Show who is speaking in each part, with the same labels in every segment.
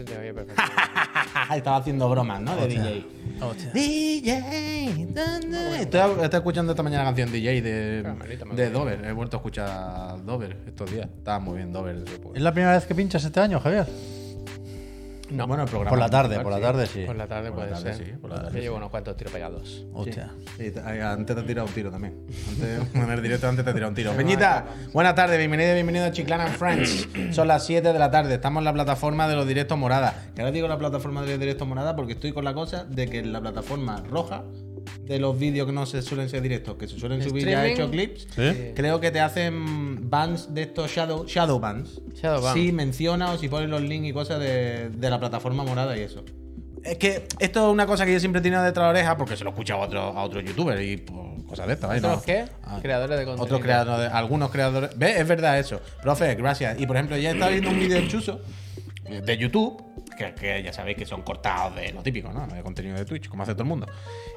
Speaker 1: Se te oye perfecto.
Speaker 2: Estaba haciendo bromas, ¿no? De DJ. DJ. ¿dónde? Estoy, estoy escuchando esta mañana la canción DJ de,
Speaker 1: me
Speaker 2: de. Dover. He vuelto a escuchar Dover estos días. Estaba muy bien Dover.
Speaker 3: ¿Es la primera vez que pinchas este año, Javier?
Speaker 1: No.
Speaker 2: Bueno, el programa.
Speaker 3: Por la tarde, por la tarde sí.
Speaker 1: Por la tarde
Speaker 2: Por la
Speaker 1: puede
Speaker 2: tarde,
Speaker 1: ser.
Speaker 2: sí, por la tarde,
Speaker 1: Yo
Speaker 2: sí.
Speaker 1: llevo unos cuantos tiros pegados.
Speaker 3: Hostia.
Speaker 2: Sí, antes te he tirado un tiro también. Antes, en el directo antes te he tirado un tiro. Peñita, buenas tardes, bienvenido y bienvenido a Chiclana and Friends. Son las 7 de la tarde, estamos en la plataforma de los directos morada. Que ahora digo la plataforma de los directos morada porque estoy con la cosa de que en la plataforma roja de los vídeos que no se suelen ser directos, que se suelen subir ya hechos clips, creo que te hacen bans de estos shadow, shadow bans.
Speaker 1: Shadow ban.
Speaker 2: Si mencionas o si pones los links y cosas de, de la plataforma morada y eso. Es que esto es una cosa que yo siempre he tenido detrás de la oreja porque se lo he escuchado a otros a otros youtubers y pues, cosas de estas.
Speaker 1: ¿Otros
Speaker 2: No.
Speaker 1: qué?
Speaker 2: Ah,
Speaker 1: Creadores de contenido.
Speaker 2: Otros creadores, algunos creadores. ¿Ves? Es verdad eso. Profe, gracias. Y por ejemplo, ya estaba viendo un vídeo de Chuso de YouTube, que, que ya sabéis que son cortados de lo típico, ¿no? De contenido de Twitch, como hace todo el mundo.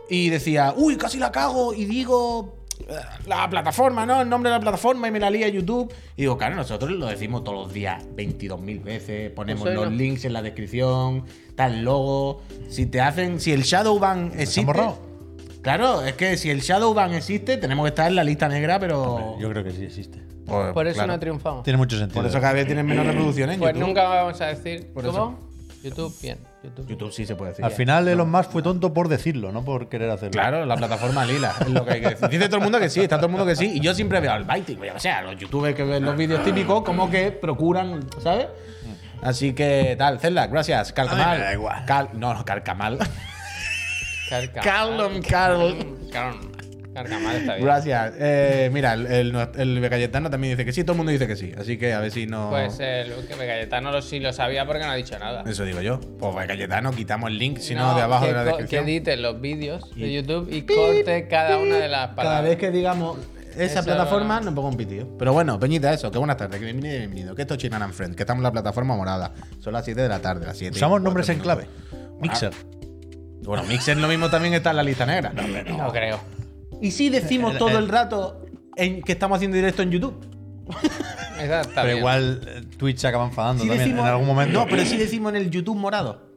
Speaker 2: Y decía, uy, casi la cago y digo eh, la plataforma, ¿no? El nombre de la plataforma y me la lía YouTube. Y digo, claro, nosotros lo decimos todos los días 22.000 veces, ponemos
Speaker 1: Pues
Speaker 2: los
Speaker 1: no.
Speaker 2: links en la descripción, tal logo. Si te hacen, si el Shadowban existe.
Speaker 3: borrado?
Speaker 2: Claro, es que si el Shadowban existe, tenemos que estar en la lista negra, pero.
Speaker 3: Yo creo que sí existe.
Speaker 2: Pues,
Speaker 1: Por eso
Speaker 2: claro.
Speaker 1: no triunfamos.
Speaker 3: Tiene mucho sentido.
Speaker 2: Por eso cada vez tienen menos reproducciones en
Speaker 1: Pues
Speaker 2: YouTube.
Speaker 1: nunca vamos a decir.
Speaker 2: Por
Speaker 1: ¿Cómo? YouTube, bien. YouTube.
Speaker 2: YouTube sí se puede decir.
Speaker 3: Al
Speaker 2: ya.
Speaker 3: final Elon Musk fue tonto por decirlo, no por querer hacerlo.
Speaker 2: Claro, la plataforma lila, es lo que hay que decir. Dice todo el mundo que sí, está todo el mundo que sí. Y yo siempre veo al Baiti, o sea, los youtubers que ven los vídeos típicos, como que procuran, ¿sabes? Así que tal, Zelda, gracias. Calcamal.
Speaker 3: Me da igual.
Speaker 2: Cal- no, no, Calcamal.
Speaker 1: Carca-
Speaker 2: Callum, Carl.
Speaker 1: Carl- Carcamal está bien.
Speaker 2: Gracias. Eh, mira, el, el, el Cayetano también dice que sí, todo el mundo dice que sí. Así que a ver si no.
Speaker 1: Pues el que Cayetano lo, sí lo sabía porque no ha dicho nada.
Speaker 2: Eso digo yo. Pues Cayetano, quitamos el link, si no,
Speaker 1: No,
Speaker 2: de abajo
Speaker 1: que
Speaker 2: de la
Speaker 1: co- Que
Speaker 2: descripción.
Speaker 1: edite los vídeos de
Speaker 2: Y-
Speaker 1: YouTube y corte cada una de las palabras.
Speaker 2: Cada vez que digamos esa
Speaker 1: Eso-
Speaker 2: plataforma, nos pongo un pitido. Pero bueno, Peñita, eso, que buenas tardes, que bienvenido y bienvenido. Que esto es Chinan and Friends, que estamos en la plataforma morada. Son las 7 de la tarde, las 7. y
Speaker 3: Usamos nombres en clave. Mixer.
Speaker 2: Bueno, Mixer lo mismo también está en la lista negra.
Speaker 1: No creo.
Speaker 2: Y si decimos
Speaker 3: El-
Speaker 2: todo
Speaker 3: el-
Speaker 2: rato en que estamos haciendo directo en YouTube.
Speaker 1: Esa está
Speaker 3: Pero
Speaker 1: bien.
Speaker 3: igual eh, Twitch se acaba enfadando también
Speaker 2: decimos-
Speaker 3: en algún momento.
Speaker 2: No, pero si decimos en el YouTube morado.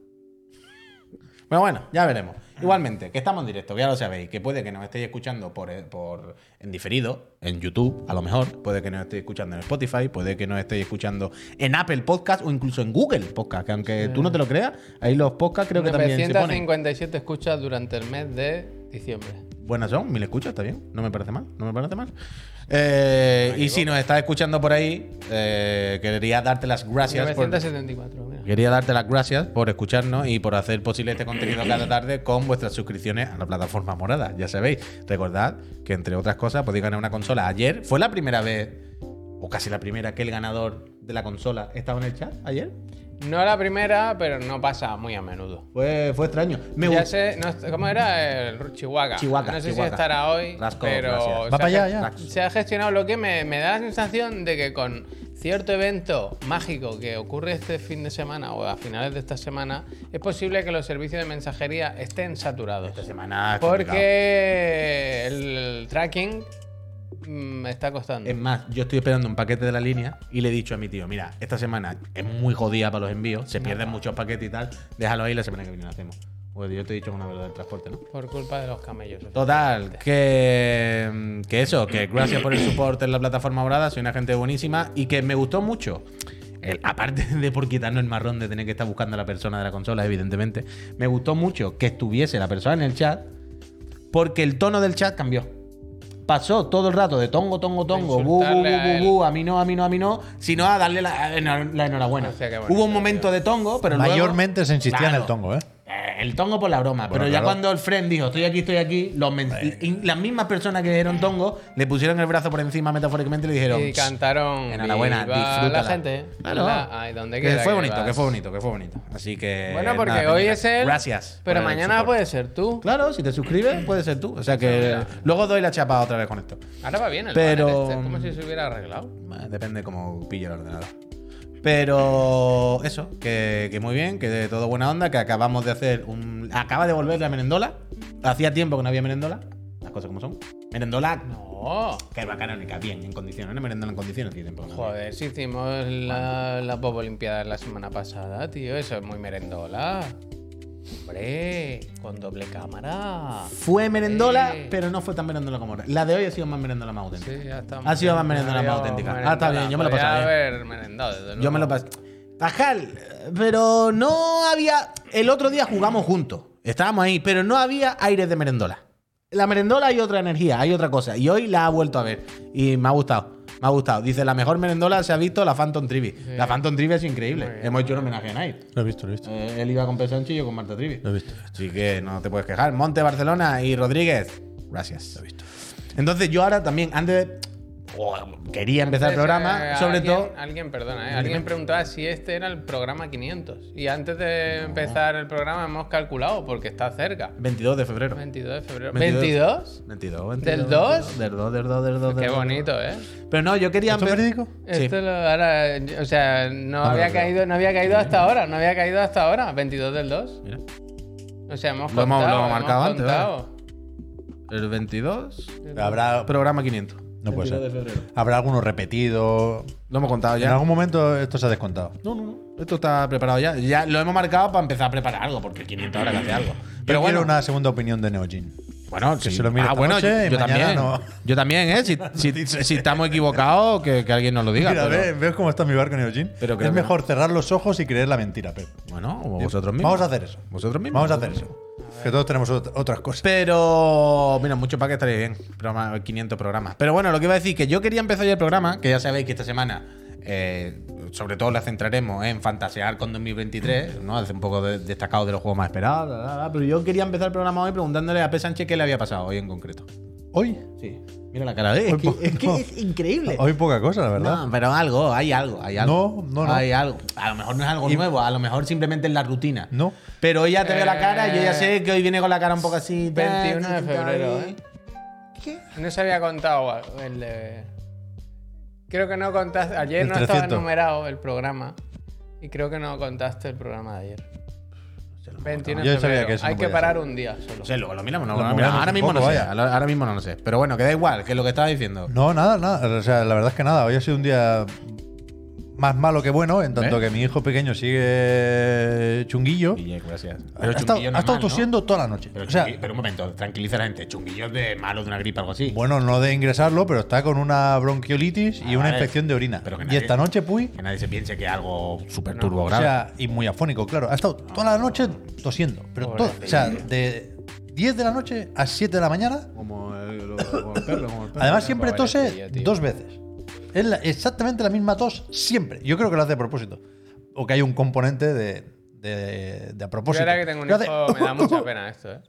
Speaker 2: Pero bueno, ya veremos. Igualmente, que estamos en directo, que ya lo sabéis, que puede que nos estéis escuchando por, eh, por en diferido, en YouTube, a lo mejor, puede que nos estéis escuchando en Spotify, puede que nos estéis escuchando en Apple Podcast o incluso en Google Podcast, que aunque tú no te lo creas, ahí los podcasts creo que también se ponen.
Speaker 1: 957 escuchas durante el mes de diciembre.
Speaker 2: Buenas son, mil escuchas, está bien, no me parece mal, no me parece mal. Eh, y si nos estás escuchando por ahí, eh, quería darte las gracias por,
Speaker 1: 974, mira.
Speaker 2: Quería darte las gracias por escucharnos y por hacer posible este contenido cada tarde con vuestras suscripciones a la plataforma morada. Ya sabéis, recordad que entre otras cosas podéis ganar una consola. Ayer fue la primera vez, o casi la primera, que el ganador de la consola estaba en el chat. Ayer
Speaker 1: No la primera, pero no pasa muy a menudo.
Speaker 2: fue, fue extraño. Me
Speaker 1: ya
Speaker 2: gustó-
Speaker 1: sé, no- ¿cómo era? El Chihuahua.
Speaker 2: Chihuahua,
Speaker 1: No sé
Speaker 2: Chihuahua.
Speaker 1: si estará hoy,
Speaker 2: Rasco,
Speaker 1: pero
Speaker 3: Va para allá, ya.
Speaker 1: se ha gestionado lo que me, me da la sensación de que con cierto evento mágico que ocurre este fin de semana o a finales de esta semana, es posible que los servicios de mensajería estén saturados.
Speaker 2: Esta semana es.
Speaker 1: Porque el tracking me está costando.
Speaker 2: Es más, yo estoy esperando un paquete de la línea y le he dicho a mi tío, mira, esta semana es muy jodida para los envíos, se pierden muchos paquetes y tal, déjalo ahí la semana que viene lo hacemos. Pues yo te he dicho una verdad del transporte, ¿no?
Speaker 1: Por culpa de los camellos.
Speaker 2: Total, que, que eso, que gracias por el soporte en la plataforma morada, soy una gente buenísima y que me gustó mucho. El- aparte de por quitarnos el marrón de tener que estar buscando a la persona de la consola, evidentemente, me gustó mucho que estuviese la persona en el chat porque el tono del chat cambió. Pasó todo el rato de tongo, tongo, tongo, bu, bu, bu, bu, bu, a mí no, a mí no, a mí no, sino a darle la, la enhorabuena. Hubo un momento de tongo, pero luego-
Speaker 3: Mayormente se insistía en el tongo, ¿eh?
Speaker 2: Eh, El tongo por la broma, pero ya
Speaker 3: claro.
Speaker 2: cuando el friend dijo estoy aquí, estoy aquí, los las mismas personas que dijeron tongo le pusieron el brazo por encima metafóricamente y le dijeron
Speaker 1: Y cantaron.
Speaker 2: enhorabuena,
Speaker 1: "Viva
Speaker 2: disfrútala".
Speaker 1: la gente.
Speaker 2: Claro.
Speaker 1: La- ay, donde
Speaker 2: que fue
Speaker 1: que
Speaker 2: bonito,
Speaker 1: vas.
Speaker 2: que fue bonito, que fue bonito. Así que
Speaker 1: Bueno, porque
Speaker 2: nada,
Speaker 1: hoy es él.
Speaker 2: Gracias.
Speaker 1: Pero mañana puede ser tú.
Speaker 2: Claro, si te suscribes, puede ser tú. O sea que luego doy la chapa otra vez con esto.
Speaker 1: Ahora va bien el
Speaker 2: Pero-
Speaker 1: este, Es como si se hubiera arreglado.
Speaker 2: Depende cómo pille el ordenador. Pero eso, que, muy bien, que de todo buena onda, que acabamos de hacer un. Acaba de volver la merendola. Hacía tiempo que no había merendola. Las cosas como son. Merendola.
Speaker 1: No. No.
Speaker 2: Que es bacanónica, bien, en condiciones. Una merendola en condiciones tiempo.
Speaker 1: Joder, si hicimos la, la Pop Olimpiada la semana pasada, tío. Eso es muy merendola. Hombre, con doble cámara.
Speaker 2: Fue merendola, pero no fue tan merendola como ahora. La de hoy ha sido más merendola más auténtica.
Speaker 1: Sí, ya está.
Speaker 2: Ha sido más merendola más auténtica. Ah, está bien, yo me lo he pasado
Speaker 1: Podía
Speaker 2: bien.
Speaker 1: haber merendado, desde
Speaker 2: Yo me lo
Speaker 1: luego.
Speaker 2: pasé. Pascal, pero no había. El otro día jugamos juntos. Estábamos ahí, pero no había aires de merendola. La merendola hay otra energía, hay otra cosa. Y hoy la ha vuelto a ver. Y me ha gustado. Me ha gustado. Dice, la mejor merendola se ha visto la Phantom Trivi. La Phantom Trivi es increíble.
Speaker 1: Bien.
Speaker 2: Hemos hecho un homenaje a Night.
Speaker 3: Lo he visto, lo he visto.
Speaker 2: Eh, él iba con Pedro Sánchez y yo con Marta Trivi.
Speaker 3: Lo he visto.
Speaker 2: Así que no te puedes quejar. Monte, Barcelona y Rodríguez. Gracias. Lo he visto. Entonces yo ahora también, antes de... quería empezar el programa,
Speaker 1: eh,
Speaker 2: sobre
Speaker 1: alguien-
Speaker 2: todo...
Speaker 1: Alguien, perdona, ¿eh? Alguien preguntaba si este era el programa 500. Y antes de empezar el programa hemos calculado, porque está cerca.
Speaker 2: 22 de febrero.
Speaker 1: 22 de febrero.
Speaker 2: 22.
Speaker 1: ¿22?
Speaker 2: 22, 22.
Speaker 1: ¿Del 2?
Speaker 2: Del 2, del 2, del 2.
Speaker 1: Qué
Speaker 2: del 2.
Speaker 1: bonito, ¿eh?
Speaker 2: Pero no, yo quería
Speaker 3: ¿Esto es
Speaker 2: empe-
Speaker 3: verídico?
Speaker 2: Sí.
Speaker 1: Esto lo- ahora, o sea, no
Speaker 2: Ah,
Speaker 1: había caído, no había caído hasta ahora, no había caído hasta ahora, 22 del 2.
Speaker 2: Mira.
Speaker 1: O sea, hemos
Speaker 2: Lo hemos-
Speaker 1: contado,
Speaker 2: lo hemos marcado antes,
Speaker 1: contado.
Speaker 2: El 22.
Speaker 3: Habrá,
Speaker 2: Programa 500.
Speaker 3: No puede
Speaker 2: 22
Speaker 3: ser.
Speaker 2: de febrero.
Speaker 3: Habrá algunos repetidos.
Speaker 2: Lo hemos contado
Speaker 3: En
Speaker 2: ya.
Speaker 3: algún momento esto se ha descontado.
Speaker 2: No, no, no. Esto está preparado ya. Ya lo hemos marcado para empezar a preparar algo, porque el 500 ahora que hace algo.
Speaker 3: Pero quiero una segunda opinión de Neogin.
Speaker 2: Bueno,
Speaker 3: que
Speaker 2: sí.
Speaker 3: se lo mire
Speaker 2: ah,
Speaker 3: esta
Speaker 2: bueno,
Speaker 3: noche
Speaker 2: yo, también.
Speaker 3: no.
Speaker 2: Yo también, ¿eh? Si, si, si estamos equivocados, que, que alguien nos lo diga.
Speaker 3: Mira,
Speaker 2: pero-
Speaker 3: ¿ves, ves cómo está mi barco Neogin?
Speaker 2: Pero
Speaker 3: es mejor cerrar los ojos y creer la mentira, Pep.
Speaker 2: Bueno, o vosotros mismos.
Speaker 3: Vamos a hacer eso.
Speaker 2: Vosotros mismos.
Speaker 3: Vamos a hacer eso. Que todos tenemos ot- otras cosas.
Speaker 2: Pero, mira, mucho para que estaría bien. Programa, 500 programas. Pero bueno, lo que iba a decir, que yo quería empezar ya el programa, que ya sabéis que esta semana, eh, sobre todo la centraremos en fantasear con 2023, ¿no? Hace un poco de- destacado de los juegos más esperados, bla, bla, bla. pero yo quería empezar el programa hoy preguntándole a P. Sánchez qué le había pasado hoy en concreto.
Speaker 3: Hoy.
Speaker 2: Sí, mira la cara de él. Es
Speaker 3: Hoy
Speaker 2: que, es, que
Speaker 3: no.
Speaker 2: es increíble.
Speaker 3: Hoy poca cosa, la verdad.
Speaker 2: No, pero algo, hay algo, hay algo.
Speaker 3: No, no, no.
Speaker 2: Hay algo. A lo mejor no es algo
Speaker 3: Y-
Speaker 2: nuevo, a lo mejor simplemente es la rutina.
Speaker 3: No.
Speaker 2: Pero hoy ya te ve la cara, yo ya
Speaker 1: Eh,
Speaker 2: sé que hoy viene con la cara un poco así.
Speaker 1: 21 de febrero, ¿eh?
Speaker 2: ¿Qué?
Speaker 1: No se había contado el de... Creo que no contaste... Ayer
Speaker 3: El
Speaker 1: no estaba
Speaker 3: 300.
Speaker 1: numerado el programa. Y creo que no contaste el programa de ayer. 21 de
Speaker 3: Yo sabía que eso no
Speaker 1: Hay que parar
Speaker 3: ser.
Speaker 1: un día solo.
Speaker 2: Luego lo miramos, no,
Speaker 3: Lo
Speaker 2: miramos.
Speaker 3: miramos
Speaker 2: Ahora mismo
Speaker 3: poco,
Speaker 2: no sé.
Speaker 3: vaya.
Speaker 2: Ahora ahora mismo no lo sé. Pero bueno, que da igual, que es lo que estaba diciendo.
Speaker 3: No, nada, nada. O sea, la verdad es que nada. Hoy ha sido un día más malo que bueno, en tanto
Speaker 2: ¿Ves?
Speaker 3: que mi hijo pequeño sigue chunguillo.
Speaker 2: Guille, gracias.
Speaker 3: Ha
Speaker 2: Pero
Speaker 3: estado,
Speaker 2: chunguillo
Speaker 3: ha estado
Speaker 2: ¿no?
Speaker 3: tosiendo toda la noche.
Speaker 2: Pero,
Speaker 3: o sea,
Speaker 2: pero un momento, tranquiliza a la gente. Chunguillos de malo de una gripe o algo así.
Speaker 3: bueno, no de ingresarlo, pero está con una bronquiolitis y
Speaker 2: Ah,
Speaker 3: una
Speaker 2: vale.
Speaker 3: infección de orina.
Speaker 2: Pero que
Speaker 3: y
Speaker 2: nadie-
Speaker 3: esta noche, Puy,
Speaker 2: Que nadie se piense que es algo súper
Speaker 1: No.
Speaker 2: turbo
Speaker 3: o
Speaker 2: grave.
Speaker 3: sea, y muy afónico, claro. Ha estado toda la noche tosiendo. Pero toda. O sea, de 10 de la noche a 7 de la mañana.
Speaker 2: como, el, como el perro, como el perro.
Speaker 3: Además, siempre tose
Speaker 1: tío, tío.
Speaker 3: dos veces. Es la- exactamente la misma tos siempre. Yo creo que lo hace a propósito. O que hay un componente de, de, de a
Speaker 1: Yo
Speaker 3: propósito.
Speaker 1: ahora que tengo un
Speaker 3: hace-
Speaker 1: hijo me da mucha pena esto, ¿eh?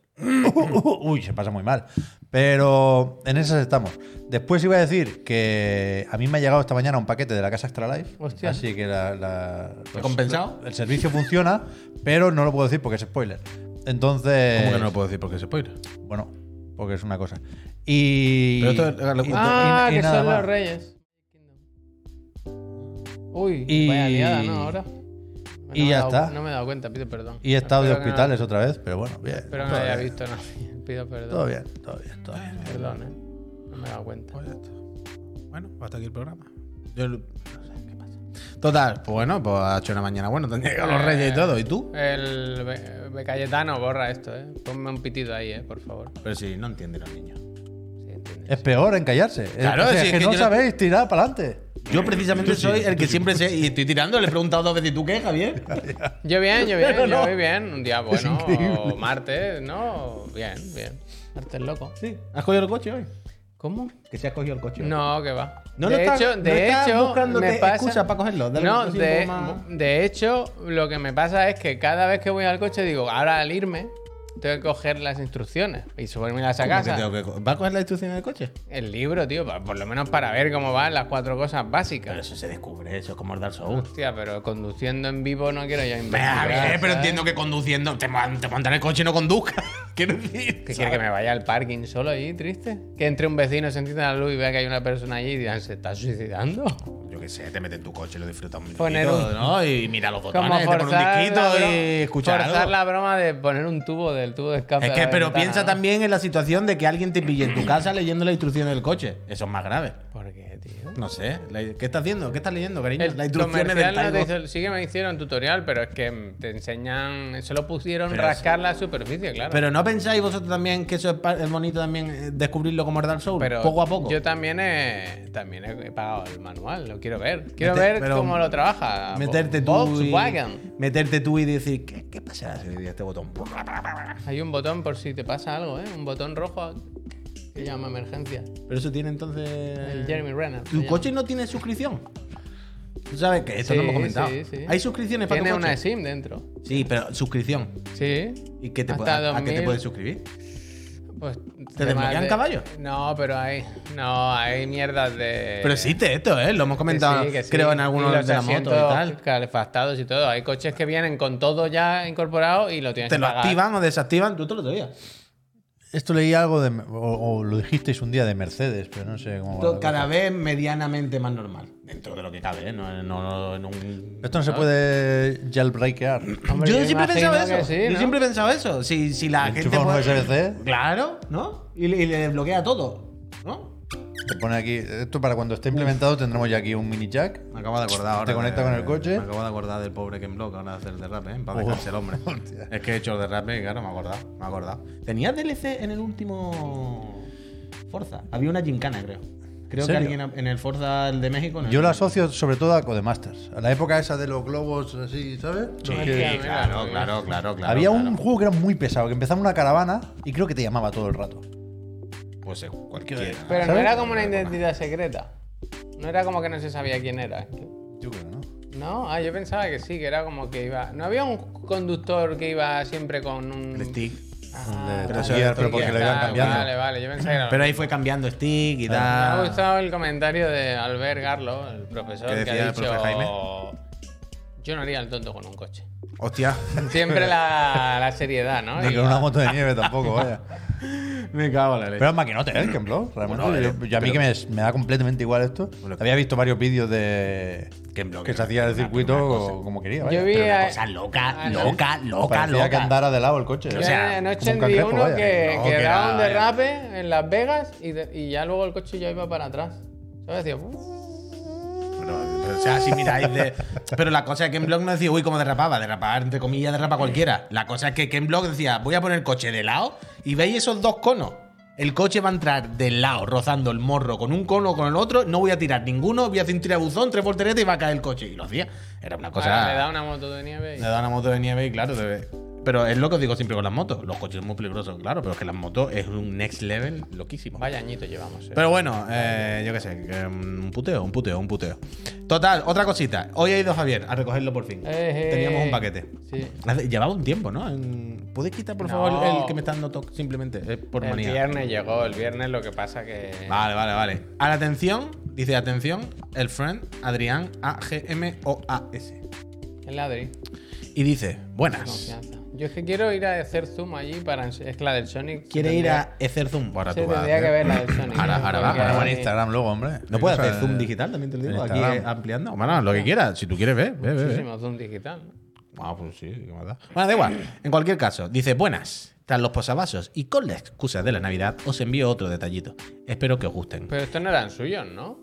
Speaker 3: Uy, se pasa muy mal. Pero en esas estamos. Después iba a decir que a mí me ha llegado esta mañana un paquete de la casa Extra Life.
Speaker 1: Hostia.
Speaker 3: Así que la, la-
Speaker 2: ¿Te ha compensado?
Speaker 3: El servicio funciona, pero no lo puedo decir porque es spoiler. Entonces.
Speaker 2: ¿Cómo que no lo puedo decir porque se spoiler?
Speaker 3: Bueno, porque es una cosa. Y.
Speaker 2: Pero esto-
Speaker 3: y- y-
Speaker 1: Ah,
Speaker 3: y
Speaker 1: que
Speaker 3: nada
Speaker 1: son
Speaker 3: más.
Speaker 1: los reyes. Uy,
Speaker 3: Y-
Speaker 1: vaya liada, ¿no? Ahora. No
Speaker 3: y
Speaker 1: me
Speaker 3: ya
Speaker 1: dado-
Speaker 3: está.
Speaker 1: No me he dado cuenta, pido perdón.
Speaker 3: Y he estado de
Speaker 1: que no-
Speaker 3: hospitales otra vez, pero bueno, bien.
Speaker 1: Que no haya
Speaker 3: bien.
Speaker 1: visto nada. Pido perdón.
Speaker 3: Todo bien, todo bien, todo bien.
Speaker 1: Perdón, ¿eh? No me he dado cuenta.
Speaker 2: Pues ya está. Bueno, hasta aquí el programa. Yo no sé qué pasa. Total, pues bueno, pues ha hecho una mañana bueno, te han llegado los reyes y todo. ¿Y tú?
Speaker 1: El Be- Be- Cayetano, borra esto, ¿eh? Ponme un pitido ahí, ¿eh? Por favor.
Speaker 2: Pero si no entienden los niños.
Speaker 1: Sí, entiendes.
Speaker 3: Es peor encallarse.
Speaker 2: Claro,
Speaker 3: es, o sea,
Speaker 2: si
Speaker 3: es que,
Speaker 2: que
Speaker 3: no
Speaker 2: no-
Speaker 3: sabéis tirar para adelante.
Speaker 2: Yo precisamente soy el que siempre sé y estoy tirando. Le he preguntado dos veces, ¿y tú qué, Javier?
Speaker 1: Yo bien, yo bien,
Speaker 3: Pero
Speaker 1: yo
Speaker 3: no.
Speaker 1: voy bien. Un día bueno,
Speaker 3: increíble.
Speaker 1: martes, ¿no? Bien, bien. Martes loco.
Speaker 2: Sí. ¿Has cogido el coche hoy?
Speaker 1: ¿Cómo?
Speaker 2: Que se has cogido el coche. hoy.
Speaker 1: No, que va.
Speaker 2: No
Speaker 1: de
Speaker 2: lo
Speaker 1: hecho,
Speaker 2: no
Speaker 1: de
Speaker 2: estás
Speaker 1: hecho,
Speaker 2: buscándote
Speaker 1: me pasa...
Speaker 2: excusas para cogerlo. Dale
Speaker 1: no, de, de hecho, lo que me pasa es que cada vez que voy al coche digo, ahora al irme, tengo que coger las instrucciones y subírmelas a
Speaker 2: ¿Cómo que
Speaker 1: casa.
Speaker 2: que ¿Va a coger la instrucción del coche?
Speaker 1: El libro, tío, por lo menos para ver cómo van las cuatro cosas
Speaker 2: Pero
Speaker 1: básicas.
Speaker 2: eso se descubre, eso es como el Dark Souls.
Speaker 1: Hostia, pero conduciendo en vivo no quiero
Speaker 2: Venga,
Speaker 1: investigar.
Speaker 2: bien, pero entiendo que conduciendo te, te montan el coche y no conduzca. Quiero decir.
Speaker 1: ¿Qué quiere que me vaya al parking solo allí, triste? Que entre un vecino, se encienda la luz y vea que hay una persona allí y digan, ¿se está suicidando?
Speaker 2: Que sé, te metes en tu coche, lo disfrutas un
Speaker 1: Poner un-
Speaker 2: ¿no? Y mira los botones, te pones un disquito y escuchar
Speaker 1: forzar
Speaker 2: algo.
Speaker 1: la broma de poner un tubo del tubo de escape.
Speaker 2: Es que, pero
Speaker 1: ventana,
Speaker 2: piensa
Speaker 1: ¿no?
Speaker 2: también en la situación de que alguien te pille en tu casa leyendo la instrucción del coche. Eso es más grave.
Speaker 1: ¿Por qué, tío?
Speaker 2: No sé. la- ¿Qué estás haciendo? ¿Qué estás leyendo, cariño?
Speaker 1: El
Speaker 2: del Taigo.
Speaker 1: hizo- sí que me hicieron tutorial, pero es que te enseñan. Solo pusieron
Speaker 2: Pero
Speaker 1: rascar la superficie, claro.
Speaker 2: Pero ¿no pensáis vosotros también que eso es, bonito también eh, descubrirlo como el Dark Souls?
Speaker 1: Pero
Speaker 2: poco a poco.
Speaker 1: Yo también he, también he pagado el manual, lo quiero ver. Quiero ver cómo lo trabaja.
Speaker 2: Meterte tú, y, meterte tú y decir, ¿qué, qué pasa si este botón?
Speaker 1: Hay un botón por si te pasa algo, ¿eh? Un botón rojo que llama emergencia.
Speaker 2: Pero eso tiene entonces.
Speaker 1: El Jeremy Renner. se
Speaker 2: ¿Tu
Speaker 1: llama.
Speaker 2: coche no tiene suscripción? Tú sabes que esto
Speaker 1: Sí,
Speaker 2: no hemos comentado.
Speaker 1: sí, sí.
Speaker 2: ¿Hay suscripciones para tu
Speaker 1: Tiene
Speaker 2: coche?
Speaker 1: una SIM dentro.
Speaker 2: Sí, pero suscripción.
Speaker 1: Sí.
Speaker 2: ¿Y qué te puede- a, a qué te
Speaker 1: 2000.
Speaker 2: puedes suscribir?
Speaker 1: Pues,
Speaker 2: ¿Te
Speaker 1: temas
Speaker 2: desbloquean
Speaker 1: de-
Speaker 2: caballos?
Speaker 1: No, pero hay. No, hay mierdas de.
Speaker 2: Pero existe esto, ¿eh? Lo hemos
Speaker 1: Que
Speaker 2: comentado,
Speaker 1: sí, que sí.
Speaker 2: creo, en algunos
Speaker 1: los
Speaker 2: de la moto y tal.
Speaker 1: calefactados y todo. Hay coches que vienen con todo ya incorporado y lo tienes
Speaker 2: Te
Speaker 1: que
Speaker 2: lo
Speaker 1: pagar.
Speaker 2: activan o desactivan. Tú te lo sabías.
Speaker 3: Esto leí algo de. O, o lo dijisteis un día de Mercedes, pero no sé cómo.
Speaker 2: cada vez medianamente más normal. Dentro de lo que cabe, ¿eh? No, no, no en un...
Speaker 3: Esto no se puede jailbreakear.
Speaker 1: Hombre,
Speaker 2: yo
Speaker 1: yo
Speaker 2: siempre he pensado eso.
Speaker 1: sí,
Speaker 2: Yo siempre he pensado eso. Si, si la gente. puede-
Speaker 3: USB-C.
Speaker 2: Claro, ¿no? Y, le- y le desbloquea todo, ¿no?
Speaker 3: Te pone aquí. Esto para cuando esté implementado tendremos ya aquí un mini jack.
Speaker 2: Me acabo de acordar ahora.
Speaker 3: Te conecta con el coche.
Speaker 2: Me acabo de acordar del pobre Ken Block ahora de hacer el derrape, ¿eh? Para
Speaker 3: Oh.
Speaker 2: dejarse el hombre.
Speaker 3: Hostia.
Speaker 2: es que he hecho el derrape y claro, me he acordado. Me he acordado. ¿Tenía DLC en el último Forza? Había una gincana, creo. Creo que
Speaker 3: serio?
Speaker 2: alguien en el Forza el de México. en
Speaker 3: Yo lo asocio sobre todo a Codemasters. A la época esa de los globos así, ¿sabes?
Speaker 2: Sí,
Speaker 3: Los que-
Speaker 2: claro, claro, claro, claro.
Speaker 3: Había un
Speaker 2: claro.
Speaker 3: juego que era muy pesado, que empezaba en una caravana y creo que te llamaba todo el rato.
Speaker 2: Pues eh, cualquiera.
Speaker 1: Pero no
Speaker 3: ¿Sabes?
Speaker 1: era como una identidad secreta. No era como que no se sabía quién era.
Speaker 3: Yo creo, ¿no?
Speaker 1: No, ah, yo pensaba que sí, que era como que iba. No había un conductor que iba siempre con un.
Speaker 2: El stick.
Speaker 1: Ah,
Speaker 2: Pero
Speaker 3: Gear, pero porque lo iban
Speaker 1: tal,
Speaker 3: cambiando.
Speaker 1: Vale, vale, yo pensaba que era.
Speaker 2: Pero ahí fue cambiando stick y
Speaker 1: Me ha
Speaker 2: tal.
Speaker 1: gustado el comentario de Albert Garlo, el profesor,
Speaker 2: ¿Qué
Speaker 1: que ha dicho.
Speaker 2: Jaime?
Speaker 1: Yo no haría el tonto con un coche.
Speaker 2: Hostia.
Speaker 1: Siempre la, la seriedad, ¿no?
Speaker 3: Ni con una moto de nieve tampoco, vaya.
Speaker 2: Me cago en la leche.
Speaker 3: Pero es maquinote, ¿eh? El Ken Block, realmente.
Speaker 2: Bueno,
Speaker 3: yo, yo a mí
Speaker 2: pero-
Speaker 3: que me, me da completamente igual esto.
Speaker 2: Bueno,
Speaker 3: Había visto varios vídeos de
Speaker 2: Ken Block
Speaker 3: que
Speaker 2: era
Speaker 3: se hacía el circuito como quería. vaya.
Speaker 1: Yo vi
Speaker 2: Pero una cosa loca,
Speaker 1: no.
Speaker 2: loca, loca,
Speaker 3: Parecía que
Speaker 2: loca.
Speaker 3: andara de lado el coche.
Speaker 1: Yo
Speaker 3: o sea,
Speaker 1: anoche
Speaker 3: un
Speaker 1: vi uno
Speaker 3: vaya.
Speaker 1: que,
Speaker 2: No,
Speaker 1: que
Speaker 2: que
Speaker 1: daba un
Speaker 2: era-
Speaker 1: derrape en Las Vegas y, de- y ya luego el coche ya iba para atrás. ¿Sabes? Decía.
Speaker 2: Pero, pero, o sea, si miráis de. Pero la cosa es que Ken Block no decía, uy, cómo derrapaba. Derrapar, entre comillas, derrapa cualquiera. La cosa es que Ken Block decía, voy a poner el coche de lado y veis esos dos conos. El coche va a entrar del lado, rozando el morro con un cono o con el otro. No voy a tirar ninguno, voy a hacer un tirabuzón, tres volteretas y va a caer el coche. Y lo hacía. Era una cosa.
Speaker 1: Ahora le da una moto de nieve y...
Speaker 2: Le da una moto de nieve y claro, debe- pero es lo que os digo siempre con las motos. Los coches son muy peligrosos, claro, pero es que las motos es un next level loquísimo.
Speaker 1: Vaya añito llevamos. eh.
Speaker 2: Pero bueno, eh, yo qué sé, mm, un puteo, un puteo, un puteo. Total, otra cosita. Hoy ha ido Javier a recogerlo por fin.
Speaker 1: Eh.
Speaker 2: Teníamos un paquete.
Speaker 1: Sí.
Speaker 2: Llevaba un tiempo, ¿no? ¿Puedes quitar, por
Speaker 1: No.
Speaker 2: favor, el que me está dando toque? Simplemente, por
Speaker 1: El
Speaker 2: manía.
Speaker 1: viernes llegó, el viernes lo que pasa que...
Speaker 2: Vale, vale, vale. A la atención, dice atención, el friend Adrián A-G-M-O-A-S.
Speaker 1: El ladri.
Speaker 2: Y dice, buenas.
Speaker 1: Yo es que quiero ir a hacer zoom allí para... Es que la del Sonic...
Speaker 2: ¿Quiere ir a hacer zoom? Ahora tú vas a
Speaker 1: tendría
Speaker 2: hacer.
Speaker 1: que ver la del Sonic.
Speaker 2: Ahora- ahora va, ahora va
Speaker 3: en Instagram luego, hombre.
Speaker 2: No
Speaker 3: cosas
Speaker 2: hacer zoom digital, también te lo digo.
Speaker 3: en
Speaker 2: Aquí
Speaker 3: Instagram.
Speaker 2: eh, ampliando. Bueno, lo que quieras. Si tú quieres ver, ve, ve, ve.
Speaker 1: Muchísimo zoom digital.
Speaker 2: Ah, pues sí, qué más da. Bueno, da igual. En cualquier caso, dice buenas. Tras los posavasos y con la excusa de la Navidad, os envío otro detallito. Espero que os gusten.
Speaker 1: Pero estos no eran suyos, ¿no?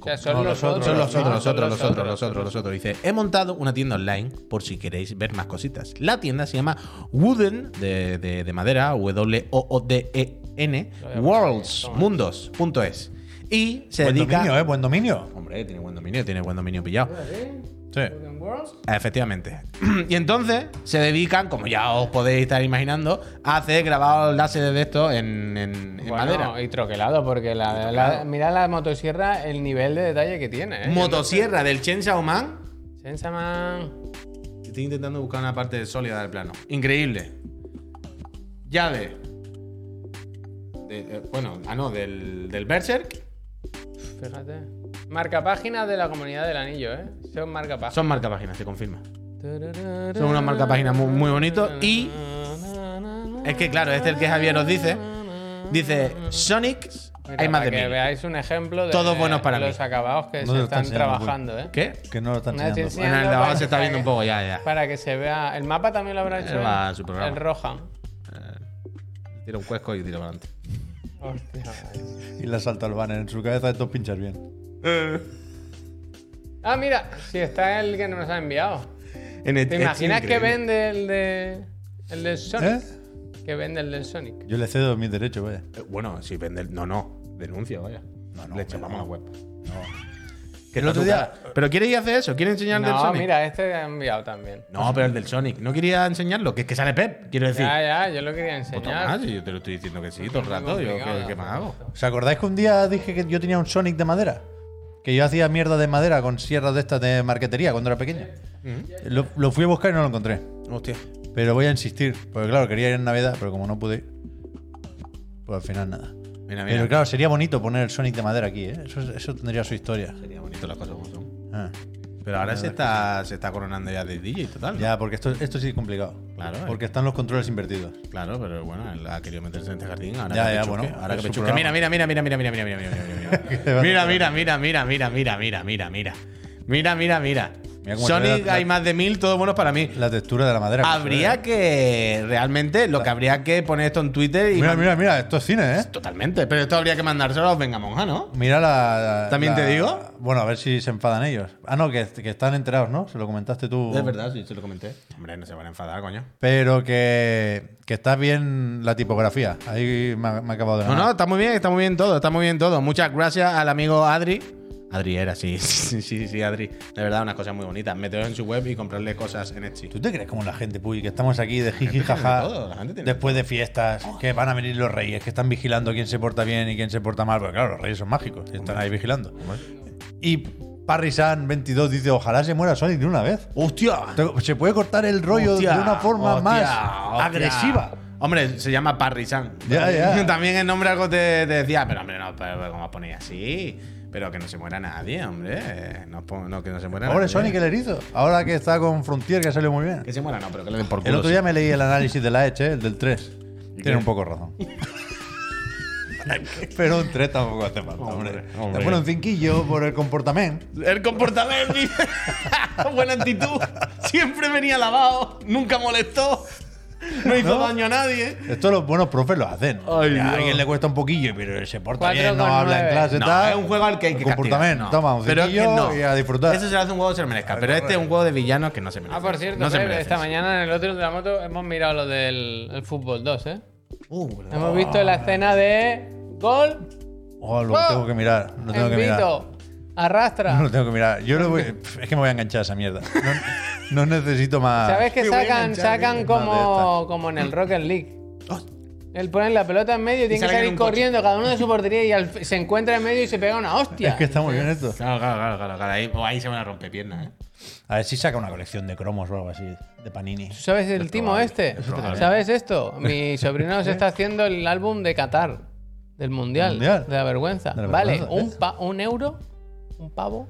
Speaker 1: O sea, son
Speaker 3: No,
Speaker 1: los
Speaker 3: otros.
Speaker 2: Son los otros, los otros, los otros, los otros, los otros. Dice, he montado una tienda online por si queréis ver más cositas. La tienda se llama Wooden, de, de- de madera, W-O-O-D-E-N, Worlds, mundos.es. Y se
Speaker 3: Buen
Speaker 2: dedica...
Speaker 3: dominio, ¿eh? Buen dominio.
Speaker 2: Hombre, tiene buen dominio, tiene buen dominio pillado.
Speaker 3: Sí.
Speaker 1: Worlds.
Speaker 2: Efectivamente. y entonces se dedican, como ya os podéis estar imaginando, a hacer grabados láser de esto en, en- en
Speaker 1: Bueno,
Speaker 2: madera.
Speaker 1: y troquelado, porque la, la- mira la motosierra, el nivel de detalle que tiene. ¿eh?
Speaker 2: Motosierra del Chen Xiaoman.
Speaker 1: Sensaman.
Speaker 2: Estoy intentando buscar una parte sólida del plano. Increíble. Llave. De- eh, bueno, ah, no, del, del Berserk.
Speaker 1: Fíjate. Marca página de la comunidad del anillo, ¿eh? Son marca página.
Speaker 2: Son marca páginas, se confirma. Son unas marca páginas muy, muy bonitos. Y es que, claro, este es el que Javier nos dice. Dice Sonic
Speaker 1: Mira,
Speaker 2: hay más
Speaker 1: para
Speaker 2: de
Speaker 1: que
Speaker 2: mil.
Speaker 1: veáis un ejemplo de
Speaker 2: Todos buenos para
Speaker 1: los
Speaker 2: mí.
Speaker 1: acabados que
Speaker 3: No
Speaker 1: se
Speaker 3: lo
Speaker 1: están
Speaker 3: enseñando,
Speaker 1: trabajando, ¿eh?
Speaker 2: ¿Qué?
Speaker 3: Que no lo están
Speaker 1: Una
Speaker 3: enseñando.
Speaker 2: Bueno, el de abajo se está viendo un
Speaker 1: que-
Speaker 2: poco ya, ya.
Speaker 1: Para que se vea. El mapa también lo habrá hecho.
Speaker 2: Él va a
Speaker 1: el-
Speaker 2: su programa.
Speaker 1: El Rohan.
Speaker 2: Tira un cuesco y tira para adelante.
Speaker 1: Hostia.
Speaker 3: Y le salta el banner en su cabeza estos pinchas bien.
Speaker 1: Ah, mira, si está el que nos ha enviado.
Speaker 2: En el-
Speaker 1: ¿Te imaginas que vende el de. el del Sonic?
Speaker 3: ¿Eh?
Speaker 1: Que vende el del Sonic.
Speaker 3: Yo le cedo mis derechos, vaya.
Speaker 2: Eh, Bueno, si vende el... No, no. Denuncia, vaya.
Speaker 3: No, no,
Speaker 2: Le chapamos
Speaker 3: no.
Speaker 2: la web.
Speaker 3: Que el otro día.
Speaker 2: ¿Pero quiere ir a hacer eso? ¿Quiere enseñar el del
Speaker 1: No,
Speaker 2: Sonic?
Speaker 1: mira, este ha enviado también.
Speaker 2: No, pero el del Sonic. ¿No quería enseñarlo? Que es que sale Pep, quiero decir.
Speaker 1: Ya, ya, yo lo quería enseñar.
Speaker 2: más, yo te lo estoy diciendo que sí todo el rato. Yo, ¿qué, qué más hago?
Speaker 3: ¿Os acordáis que un día dije que yo tenía un Sonic de madera? Que yo hacía mierda de madera con sierras de estas de marquetería cuando era pequeño. Lo, lo fui a buscar y no lo encontré.
Speaker 2: Hostia.
Speaker 3: Pero voy a insistir. Porque claro, quería ir en Navidad, pero como no pude ir, pues al final nada.
Speaker 2: Mira, mira.
Speaker 3: Pero claro, sería bonito poner el Sonic de madera aquí, ¿eh? Eso, eso tendría su historia.
Speaker 2: Sería bonito las cosas como son.
Speaker 3: Ah,
Speaker 2: Pero ahora se está, se está coronando ya de DJ total. ¿no?
Speaker 3: ya, porque esto, esto sí es complicado.
Speaker 2: Claro, eh.
Speaker 3: Porque están los controles invertidos.
Speaker 2: Claro, pero bueno, él ha querido meterse en este jardín. Ahora
Speaker 3: Ya,
Speaker 2: que
Speaker 3: ya, bueno,
Speaker 2: Ahora que
Speaker 3: su
Speaker 2: pechusque. Mira, mira, mira, mira, mira, mira, mira, mira, mira, mira, mira, mira, mira, mira, mira, mira, mira, mira, mira. Mira, mira, Sonic hay más de mil, todos buenos para mí.
Speaker 3: La textura de la madera. pues,
Speaker 2: Habría
Speaker 3: ¿eh?
Speaker 2: que realmente lo que habría que poner esto en Twitter y
Speaker 3: Mira, mira, mira, esto es cine, ¿eh?
Speaker 2: totalmente, pero esto habría que mandárselo a los Vengamonja, ¿no?
Speaker 3: Mira la.
Speaker 2: ¿También
Speaker 3: la-
Speaker 2: te digo?
Speaker 3: Bueno, a ver si se enfadan ellos. Ah, no, que, que están enterados, ¿no? Se lo comentaste tú.
Speaker 2: Es verdad, sí, se lo comenté. Hombre, no se van a enfadar, coño.
Speaker 3: Pero que, que está bien la tipografía. Ahí me, ha- me ha acabado de
Speaker 2: No,
Speaker 3: ganar.
Speaker 2: no, está muy bien, está muy bien todo, está muy bien todo. Muchas gracias al amigo Adri. Adri era, sí, sí, sí, sí, Adri. De verdad, unas cosas muy bonitas. Meteros en su web y comprarle cosas en Etsy.
Speaker 3: ¿Tú te crees como la gente, Puy, que estamos aquí de jiji jaja después de fiestas, que van a venir los reyes, que están vigilando quién se porta bien y quién se porta mal? Porque claro, los reyes son mágicos y están ahí vigilando. Y Parrisan 22 dice, ojalá se muera Sonic de una vez.
Speaker 2: ¡Hostia!
Speaker 3: Se puede cortar el rollo
Speaker 2: Hostia,
Speaker 3: de una forma
Speaker 2: hostia,
Speaker 3: más
Speaker 2: hostia.
Speaker 3: agresiva.
Speaker 2: Hombre, se llama.
Speaker 3: Ya, ya.
Speaker 2: También el nombre algo te, te decía, pero hombre, no, pero, ¿cómo ponéis así? Pero que no se muera nadie, hombre. No, que no se muera
Speaker 3: Pobre
Speaker 2: nadie.
Speaker 3: Sonic el erizo. Ahora que está con Frontier, que salió muy bien.
Speaker 2: Que se muera, no, pero que le den por culo.
Speaker 3: El otro
Speaker 2: sí.
Speaker 3: día me leí el análisis de la Edge, ¿eh? el del 3.
Speaker 2: qué?
Speaker 3: Tiene un poco razón. Pero un 3 tampoco hace falta, hombre.
Speaker 2: Hombre.
Speaker 3: Le pone un cinquillo por el comportamiento.
Speaker 2: El comportamiento. Buena actitud. Siempre venía lavado. Nunca molestó. No hizo
Speaker 3: ¿No?
Speaker 2: daño a nadie.
Speaker 3: Esto los buenos profes lo hacen.
Speaker 2: Ay,
Speaker 3: a alguien le cuesta un poquillo, pero se porta
Speaker 1: Cuatro
Speaker 3: bien, no
Speaker 1: con
Speaker 3: habla en
Speaker 1: nueve.
Speaker 3: clase,
Speaker 2: No,
Speaker 3: tal.
Speaker 2: es un juego al que hay que
Speaker 3: Comportamiento,
Speaker 2: castigar, no.
Speaker 3: toma un
Speaker 2: Pero es que
Speaker 3: cinquillo
Speaker 2: no.
Speaker 3: y a disfrutar.
Speaker 2: Eso se hace un juego que se lo merezca. Pero este es un juego de villanos que no se merece.
Speaker 1: Ah, por cierto,
Speaker 2: no se
Speaker 1: Pep,
Speaker 2: merece.
Speaker 1: esta mañana en el otro de la moto hemos mirado lo del el fútbol 2, ¿eh?
Speaker 2: Uh.
Speaker 1: Hemos visto la escena de gol,
Speaker 3: Oh, lo
Speaker 1: ¡Oh!
Speaker 3: tengo que mirar. Lo tengo que mirar.
Speaker 1: Arrastra.
Speaker 3: No lo tengo que mirar. Yo lo voy- es que me voy a enganchar a esa mierda. No, no necesito más.
Speaker 1: ¿Sabes que
Speaker 2: Te voy a
Speaker 1: sacan,
Speaker 2: enganchar,
Speaker 1: sacan como, como en el Rocket League? Él pone la pelota en medio y tiene que
Speaker 2: salen en
Speaker 1: salir
Speaker 2: un coche.
Speaker 1: corriendo cada uno de su portería y al- se encuentra en medio y se pega una hostia.
Speaker 3: Es que está muy bien esto.
Speaker 2: Claro, claro, claro, claro, claro. Ahí, o ahí se van a romper piernas, ¿eh?
Speaker 3: A ver si saca una colección de cromos o algo así. De Panini.
Speaker 1: ¿Tú ¿Sabes el timo
Speaker 2: probable,
Speaker 1: este?
Speaker 2: es probable.
Speaker 1: ¿Sabes esto? Mi sobrino se está haciendo el álbum de Qatar, del Mundial,
Speaker 3: Mundial.
Speaker 1: de la vergüenza.
Speaker 3: De la
Speaker 1: vale,
Speaker 3: vergüenza,
Speaker 1: un,
Speaker 3: ¿ves?
Speaker 1: pa- un euro, un pavo,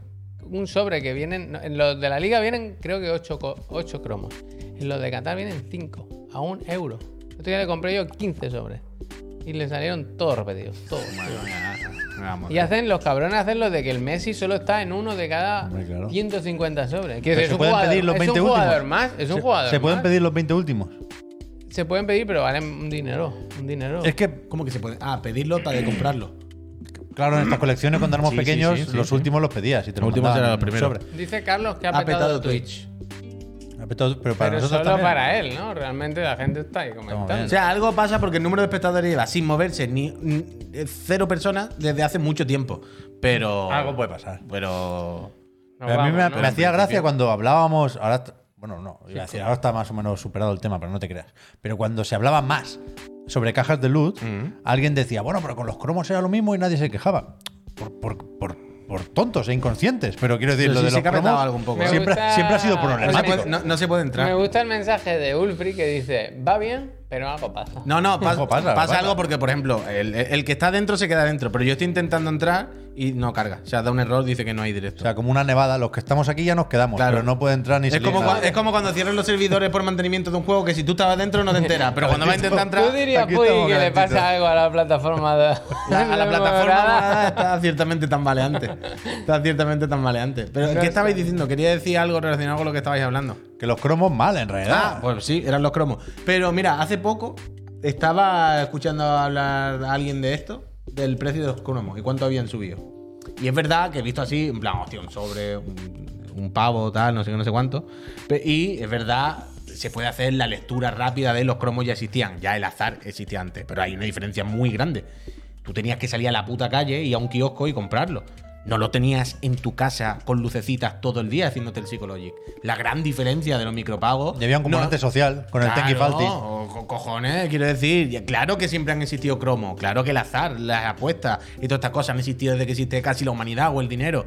Speaker 1: un sobre que vienen. En los de la liga vienen, creo que 8 ocho, cromos. En los de Qatar vienen 5, a un euro. Otro día le compré yo 15 sobres. Y le salieron todos repetidos, todos. Y hacen, los cabrones hacen lo de que el Messi solo está en uno de cada
Speaker 3: Hombre, claro.
Speaker 1: 150 sobres. Que es
Speaker 3: se
Speaker 1: un
Speaker 3: pueden
Speaker 1: jugador,
Speaker 3: pedir los
Speaker 1: es
Speaker 3: 20
Speaker 1: un jugador
Speaker 3: últimos.
Speaker 1: más, es un
Speaker 3: Se-
Speaker 1: jugador
Speaker 3: Se pueden
Speaker 1: más.
Speaker 3: pedir los 20 últimos.
Speaker 1: Se pueden pedir, pero valen un dinero. Un dinero.
Speaker 3: Es que,
Speaker 2: ¿Cómo que se puede? Ah, pedirlo para de comprarlo.
Speaker 3: Claro, en estas colecciones cuando éramos
Speaker 2: Sí,
Speaker 3: pequeños,
Speaker 2: sí, sí,
Speaker 3: los
Speaker 2: sí.
Speaker 3: últimos los pedías. Y te
Speaker 2: Los últimos eran los primeros.
Speaker 3: sobre.
Speaker 1: Dice Carlos que ha,
Speaker 2: Ha
Speaker 1: petado,
Speaker 2: petado
Speaker 1: Twitch.
Speaker 3: Ha petado- Pero para
Speaker 1: Pero
Speaker 3: nosotros
Speaker 1: solo
Speaker 3: también.
Speaker 1: para él, ¿no? Realmente la gente está ahí comentando.
Speaker 2: O sea, algo pasa porque el número de espectadores lleva sin moverse ni, ni- eh, cero personas desde hace mucho tiempo. Pero.
Speaker 3: Algo puede pasar.
Speaker 2: Pero.
Speaker 3: Pero a mí me,
Speaker 1: vamos, ¿no?
Speaker 3: me hacía gracia cuando hablábamos. Ahora, bueno, no, ahora está más o menos superado el tema, pero no te creas. Pero cuando se hablaba más sobre cajas de loot, alguien decía, bueno, pero con los cromos era lo mismo y nadie se quejaba. Por, por, por, por tontos e inconscientes. Pero quiero decir,
Speaker 2: Pero
Speaker 3: lo
Speaker 2: sí
Speaker 3: de
Speaker 2: se
Speaker 3: los cromos
Speaker 2: algo un poco.
Speaker 1: Me
Speaker 3: siempre,
Speaker 1: gusta-
Speaker 3: siempre ha sido
Speaker 1: se
Speaker 2: No se,
Speaker 3: problemático.
Speaker 2: puede, no, no se puede entrar.
Speaker 1: Me gusta el mensaje de Ulfri que dice: Va bien, pero algo pasa.
Speaker 2: No, no,
Speaker 3: pasa,
Speaker 2: pasa,
Speaker 3: pasa.
Speaker 2: algo porque, por ejemplo, el, el que está dentro se queda dentro, pero yo estoy intentando entrar y no carga. O sea, da un error, dice que no hay
Speaker 3: O
Speaker 2: directo.
Speaker 3: sea, como una nevada, los que estamos aquí ya nos quedamos,
Speaker 2: Claro.
Speaker 3: pero no puede entrar ni
Speaker 2: es,
Speaker 3: salir
Speaker 2: como
Speaker 3: nada.
Speaker 2: cua- es como cuando cierran los servidores por mantenimiento de un juego que si tú estabas dentro no te enteras, pero cuando vas a intentar
Speaker 1: ¿Tú
Speaker 2: entrar.
Speaker 1: dirías,
Speaker 3: aquí
Speaker 1: Puy,
Speaker 3: estamos
Speaker 1: que le pasa algo a la plataforma de.
Speaker 2: La- a la plataforma está ciertamente tambaleante. Está ciertamente tambaleante. Pero, ¿qué estabais diciendo? Quería decir algo relacionado con lo que estabais hablando.
Speaker 3: Que los cromos mal, en realidad.
Speaker 2: Ah, pues sí, eran los cromos. Pero mira, hace poco estaba escuchando hablar a alguien de esto, del precio de los cromos y cuánto habían subido. Y es verdad que he visto así, en plan, hostia, un sobre, un, pavo, tal, no sé qué, no sé cuánto. Y es verdad, se puede hacer la lectura rápida de los cromos ya existían. Ya el azar existía antes, pero hay una diferencia muy grande. Tú tenías que salir a la puta calle y a un kiosco y comprarlo. No lo tenías en tu casa con lucecitas todo el día haciéndote el Psychologic. La gran diferencia de los micropagos.
Speaker 3: Y había un
Speaker 2: no-
Speaker 3: componente social con el
Speaker 2: Claro,
Speaker 3: Tenki Falti.
Speaker 2: co- cojones, quiero decir, claro que siempre han existido cromos, claro que el azar, las apuestas y todas estas cosas han existido desde que existe casi la humanidad o el dinero,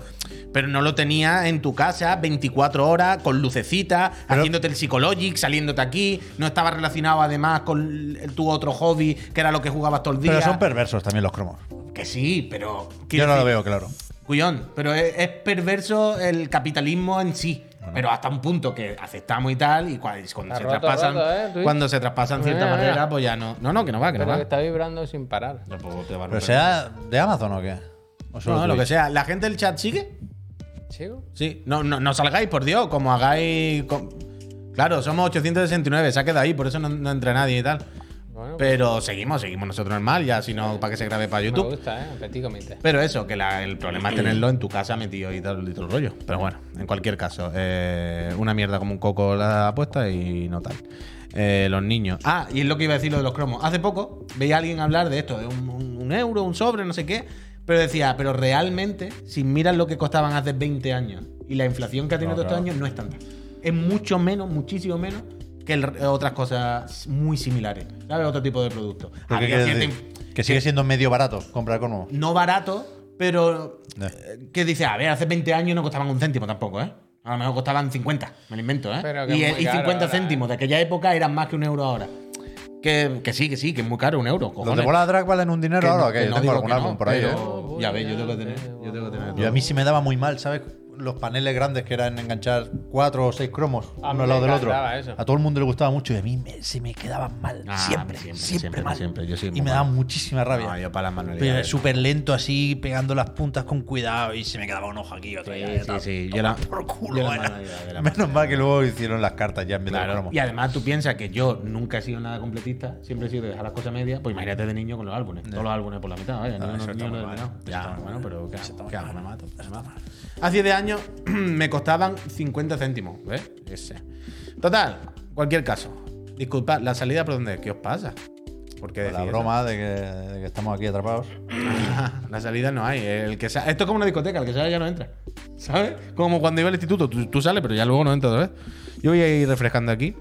Speaker 2: pero no lo tenías en tu casa 24 horas con lucecitas,
Speaker 3: Pero-
Speaker 2: haciéndote el psychologic, saliéndote aquí, no estaba relacionado además con el- tu otro hobby, que era lo que jugabas todo el día.
Speaker 3: Pero son perversos también los cromos.
Speaker 2: que sí, pero
Speaker 3: Yo no lo veo claro.
Speaker 2: Cuyón, pero es, es perverso el capitalismo en sí. Pero hasta un punto que aceptamos y tal, y y cuando, se, traspasan,
Speaker 1: ¿eh,
Speaker 2: cuando se traspasan cierta
Speaker 1: Mira, mira.
Speaker 2: barrera, pues ya no. No, no, que no va, que no
Speaker 1: Pero
Speaker 2: va.
Speaker 1: que está vibrando sin parar.
Speaker 2: A
Speaker 3: Pero sea de Amazon o qué? O
Speaker 2: No, lo que sea. ¿La gente del chat sigue?
Speaker 1: ¿Sigo?
Speaker 2: Sí. No, no, no salgáis, por Dios, como hagáis. Claro, somos 869, se ha quedado ahí, por eso no, no entra nadie y tal.
Speaker 1: Bueno,
Speaker 2: Pero seguimos, seguimos nosotros normal, ya si no, para que se grabe para
Speaker 1: me
Speaker 2: YouTube.
Speaker 1: gusta, ¿eh?
Speaker 2: Pero eso, que la- el problema es tenerlo en tu casa metido y todo, y todo el rollo. Pero bueno, en cualquier caso, eh, una mierda como un coco la apuesta y no tal. Eh, los niños. Ah, y es lo que iba a decir lo de los cromos. Hace poco veía a alguien hablar de esto, de un, un- un euro, un sobre, no sé qué. Pero decía, pero realmente, si miras lo que costaban hace 20 años y la inflación que ha tenido
Speaker 3: No,
Speaker 2: todos estos años, no es tanta. Es mucho menos, muchísimo menos que el- otras cosas muy similares. ¿Sabes? Otro tipo de productos.
Speaker 3: ¿Pero qué
Speaker 2: Había inf-
Speaker 3: Que sigue siendo medio barato comprar cromos.
Speaker 2: no barato, pero
Speaker 3: Ya.
Speaker 2: eh, que dice, a ver, hace 20 años no costaban un céntimo tampoco, ¿eh? A lo mejor costaban 50, me lo invento, ¿eh?
Speaker 1: Pero que
Speaker 2: y, y
Speaker 1: caro
Speaker 2: 50
Speaker 1: ahora,
Speaker 2: céntimos de aquella época eran más que un euro ahora. Que, que sí, que sí, que es muy caro un euro.
Speaker 3: ¿Los de bola drag valen un dinero
Speaker 2: Que
Speaker 3: ahora
Speaker 2: no- que
Speaker 3: Yo
Speaker 2: no
Speaker 3: tengo algún
Speaker 2: que
Speaker 3: álbum
Speaker 2: no,
Speaker 3: por ahí.
Speaker 2: pero-
Speaker 3: ¿eh?
Speaker 2: Ya ves, yo tengo que tener. Yo tengo que tener
Speaker 3: Yo a mí sí me daba muy mal, ¿sabes? Los paneles grandes que eran enganchar cuatro o seis cromos
Speaker 1: A
Speaker 3: uno al lado del otro.
Speaker 1: eso.
Speaker 3: A todo el mundo le gustaba mucho y a mí me- se me quedaban mal.
Speaker 2: Ah,
Speaker 3: siempre,
Speaker 2: siempre,
Speaker 3: siempre,
Speaker 2: siempre,
Speaker 3: mal.
Speaker 2: siempre. Yo
Speaker 3: y me daba muchísima rabia.
Speaker 2: No, yo para las
Speaker 3: súper lento así, pegando las puntas con cuidado y se me quedaba un ojo aquí, otro
Speaker 2: Sí,
Speaker 3: allá.
Speaker 2: sí,
Speaker 3: tal.
Speaker 2: sí. Yo la,
Speaker 3: Por culo,
Speaker 2: yo la de la
Speaker 3: Menos mal que luego hicieron las cartas ya en vez de
Speaker 2: Claro.
Speaker 3: cromos.
Speaker 2: Y además tú piensas que yo nunca he sido nada completista, siempre he sido de dejar las cosas medias. Pues imagínate de niño con los álbumes. Todos los álbumes por la mitad, vaya.
Speaker 3: No,
Speaker 2: Ya,
Speaker 3: está muy
Speaker 2: bueno, pero ¿qué
Speaker 3: Eso
Speaker 2: hago?
Speaker 3: está
Speaker 2: ¿Qué
Speaker 3: muy
Speaker 2: hago? Me mato. me mato. Hace 10 años me costaban 50 céntimos, ¿ves? Ese. Total, cualquier caso. Disculpad, ¿la salida por dónde? ¿Qué os pasa? ¿Por qué
Speaker 3: Con la broma de que, de que estamos aquí atrapados.
Speaker 2: la salida no hay. El que sa- Esto es como una discoteca, el que sale ya no entra. ¿Sabes? Como cuando iba al instituto, tú, tú sales, pero ya luego no entras otra vez. Yo voy a ir refrescando aquí.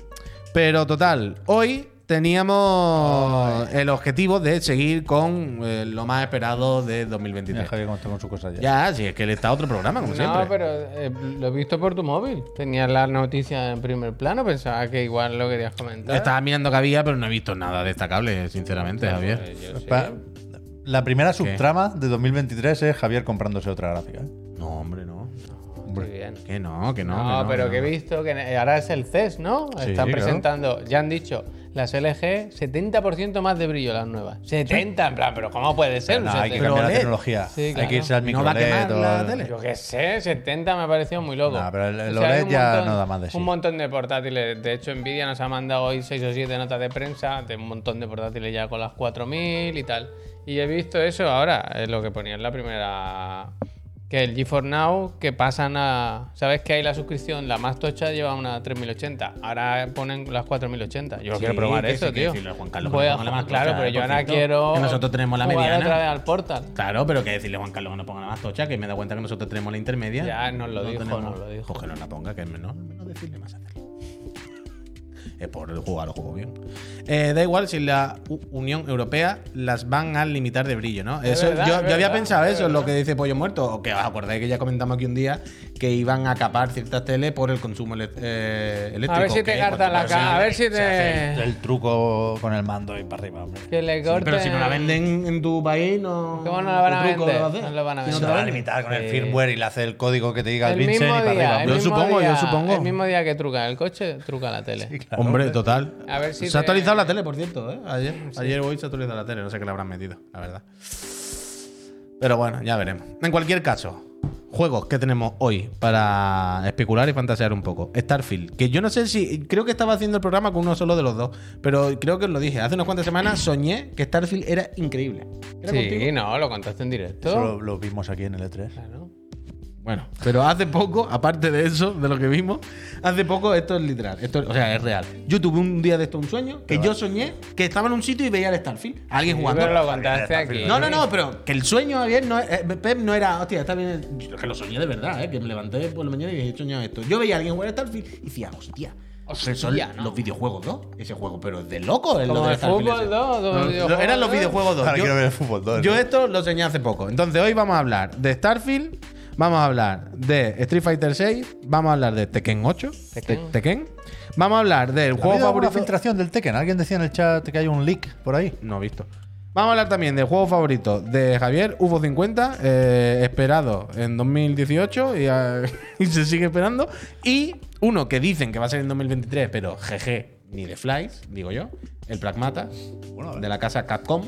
Speaker 2: Pero total, hoy teníamos el objetivo de seguir con eh, lo más esperado de
Speaker 3: Mira,
Speaker 2: 2023.
Speaker 3: Javier cómo está con sus cosas ya.
Speaker 2: Ya, sí, es que él está otro programa, como siempre.
Speaker 1: No, pero eh, lo he visto por tu móvil. Tenías la noticia en primer plano. Pensaba que igual lo querías comentar.
Speaker 2: Estaba mirando que había, pero no he visto nada destacable, sinceramente, Javier.
Speaker 1: Yo sí.
Speaker 3: Pa- La primera subtrama de 2023 es Javier comprándose otra gráfica. ¿eh?
Speaker 2: No, hombre, no.
Speaker 1: Muy bien.
Speaker 2: Que no, que no.
Speaker 1: No,
Speaker 2: que no,
Speaker 1: pero
Speaker 2: que
Speaker 1: que he visto que ahora es el CES, ¿no?
Speaker 3: Sí,
Speaker 1: Están
Speaker 3: claro.
Speaker 1: presentando, ya han dicho, las LG 70% más de brillo las nuevas. 70, en plan, pero ¿cómo puede ser?
Speaker 3: No, hay que
Speaker 1: 70?
Speaker 3: cambiar la tecnología.
Speaker 1: Sí,
Speaker 3: Hay
Speaker 1: claro.
Speaker 3: que irse al
Speaker 2: ¿No va a
Speaker 3: micro
Speaker 2: quemar
Speaker 3: LED.
Speaker 2: la tele?
Speaker 1: Yo qué sé, 70 me ha parecido muy loco.
Speaker 3: No, pero el- el
Speaker 1: hay
Speaker 3: OLED
Speaker 1: un
Speaker 3: ya no da más de sí.
Speaker 1: Un montón de portátiles. De hecho, Nvidia nos ha mandado hoy 6 o 7 notas de prensa de un montón de portátiles ya con las 4000 y tal. Y he visto eso ahora, es lo que ponía en la primera. Que el GeForce Now, que pasan a. ¿Sabes que hay la suscripción? La más tocha lleva una 3080. Ahora ponen las 4080. Yo
Speaker 2: Sí,
Speaker 1: quiero probar eso, tío.
Speaker 2: decirle a Juan Carlos que
Speaker 1: Voy a
Speaker 2: ponga la más
Speaker 1: claro,
Speaker 2: tocha,
Speaker 1: pero yo ahora quiero.
Speaker 2: Que nosotros tenemos la mediana.
Speaker 1: otra vez al Portal.
Speaker 2: Claro, pero que decirle a Juan Carlos que no ponga la más tocha, que me da cuenta que nosotros tenemos la intermedia.
Speaker 1: Ya nos lo dijo,
Speaker 2: tenemos-
Speaker 1: nos lo dijo.
Speaker 2: Pues que no la ponga, que es menor, menos decirle más hacerlo. Es por el jugar, lo juego bien. Eh, da igual si la U- Unión Europea las van a limitar de brillo, ¿no? Eso,
Speaker 1: verdad,
Speaker 2: yo, había pensado
Speaker 1: es
Speaker 2: eso, lo
Speaker 1: verdad.
Speaker 2: que dice Pollo Muerto, o que os acordáis que ya comentamos aquí un día que iban a capar ciertas teles por el consumo eh, eléctrico.
Speaker 1: A ver si te
Speaker 2: que
Speaker 1: carta la cara. A ver si
Speaker 3: el,
Speaker 1: te.
Speaker 3: el truco con el mando y para arriba, hombre.
Speaker 1: Que le
Speaker 2: Sí,
Speaker 1: corte.
Speaker 2: pero si no la venden en tu país, no.
Speaker 1: ¿Cómo no la van a
Speaker 2: ¿qué truco
Speaker 1: vender?
Speaker 2: le va a hacer?
Speaker 1: No van a
Speaker 2: no te
Speaker 3: lo
Speaker 2: la
Speaker 3: va a limitar con el
Speaker 1: Sí.
Speaker 3: firmware y le hace el código que te diga el,
Speaker 1: El
Speaker 3: Vincent
Speaker 1: mismo
Speaker 3: y para
Speaker 1: día,
Speaker 3: arriba.
Speaker 1: el
Speaker 2: Yo supongo, yo supongo.
Speaker 1: El mismo día que truca el coche, truca la tele.
Speaker 3: Claro,
Speaker 2: Hombre, total.
Speaker 1: A ver si
Speaker 2: se ha
Speaker 1: te-
Speaker 2: actualizado la tele, por cierto, ¿eh? Ayer, ayer o hoy se ha actualizado la tele, no sé qué le habrán metido, la verdad. Pero bueno, ya veremos. En cualquier caso, juegos que tenemos hoy para especular y fantasear un poco. Starfield, que yo no sé si. Creo que estaba haciendo el programa con uno solo de los dos, pero creo que os lo dije. Hace unas cuantas semanas soñé que Starfield era increíble. ¿Era
Speaker 1: Sí,
Speaker 2: contigo?
Speaker 1: no, lo contaste en directo.
Speaker 3: Eso lo, lo vimos aquí en el E E3.
Speaker 1: Claro.
Speaker 2: Bueno, pero hace poco, aparte de eso, de lo que vimos, hace poco esto es literal, esto, o sea, es real. Yo tuve un día de esto un sueño que yo soñé que estaba en un sitio y veía el Starfield, alguien
Speaker 1: Sí,
Speaker 2: jugando.
Speaker 1: pero lo contaste aquí.
Speaker 2: No, no, no, pero que el sueño ayer no, eh, Pep no era, hostia, está bien. Yo que lo soñé de verdad, ¿eh? que me levanté por la mañana y dije, he soñado esto. Yo veía a alguien jugar a Starfield y decía, hostia. Son
Speaker 1: ¿no?
Speaker 2: los videojuegos 2, ese juego, pero es de loco el
Speaker 1: Como
Speaker 2: lo de
Speaker 1: el
Speaker 2: Starfield
Speaker 1: fútbol
Speaker 2: ese.
Speaker 1: 2, los
Speaker 2: No,
Speaker 1: videojuegos
Speaker 2: eran los
Speaker 1: 2.
Speaker 2: videojuegos 2.
Speaker 3: Ahora
Speaker 2: Yo-
Speaker 3: quiero ver el fútbol 2.
Speaker 2: yo esto lo enseñé hace poco. Entonces hoy vamos a hablar de Starfield, vamos a hablar de Street Fighter 6, vamos a hablar de Tekken 8,
Speaker 1: Tekken.
Speaker 2: Te- Tekken. Vamos a hablar del
Speaker 3: ¿Ha
Speaker 2: juego
Speaker 3: habido alguna
Speaker 2: favorito.
Speaker 3: filtración del Tekken? ¿Alguien decía en el chat que hay un leak por ahí?
Speaker 2: No he visto. Vamos a hablar también del juego favorito de Javier, UFO 50, eh, esperado en 2018 y, ah, y se sigue esperando. Y uno que dicen que va a ser en 2023, pero jeje, ni de Flies, digo yo, el Pragmata,
Speaker 3: Bueno,
Speaker 2: de la casa Capcom.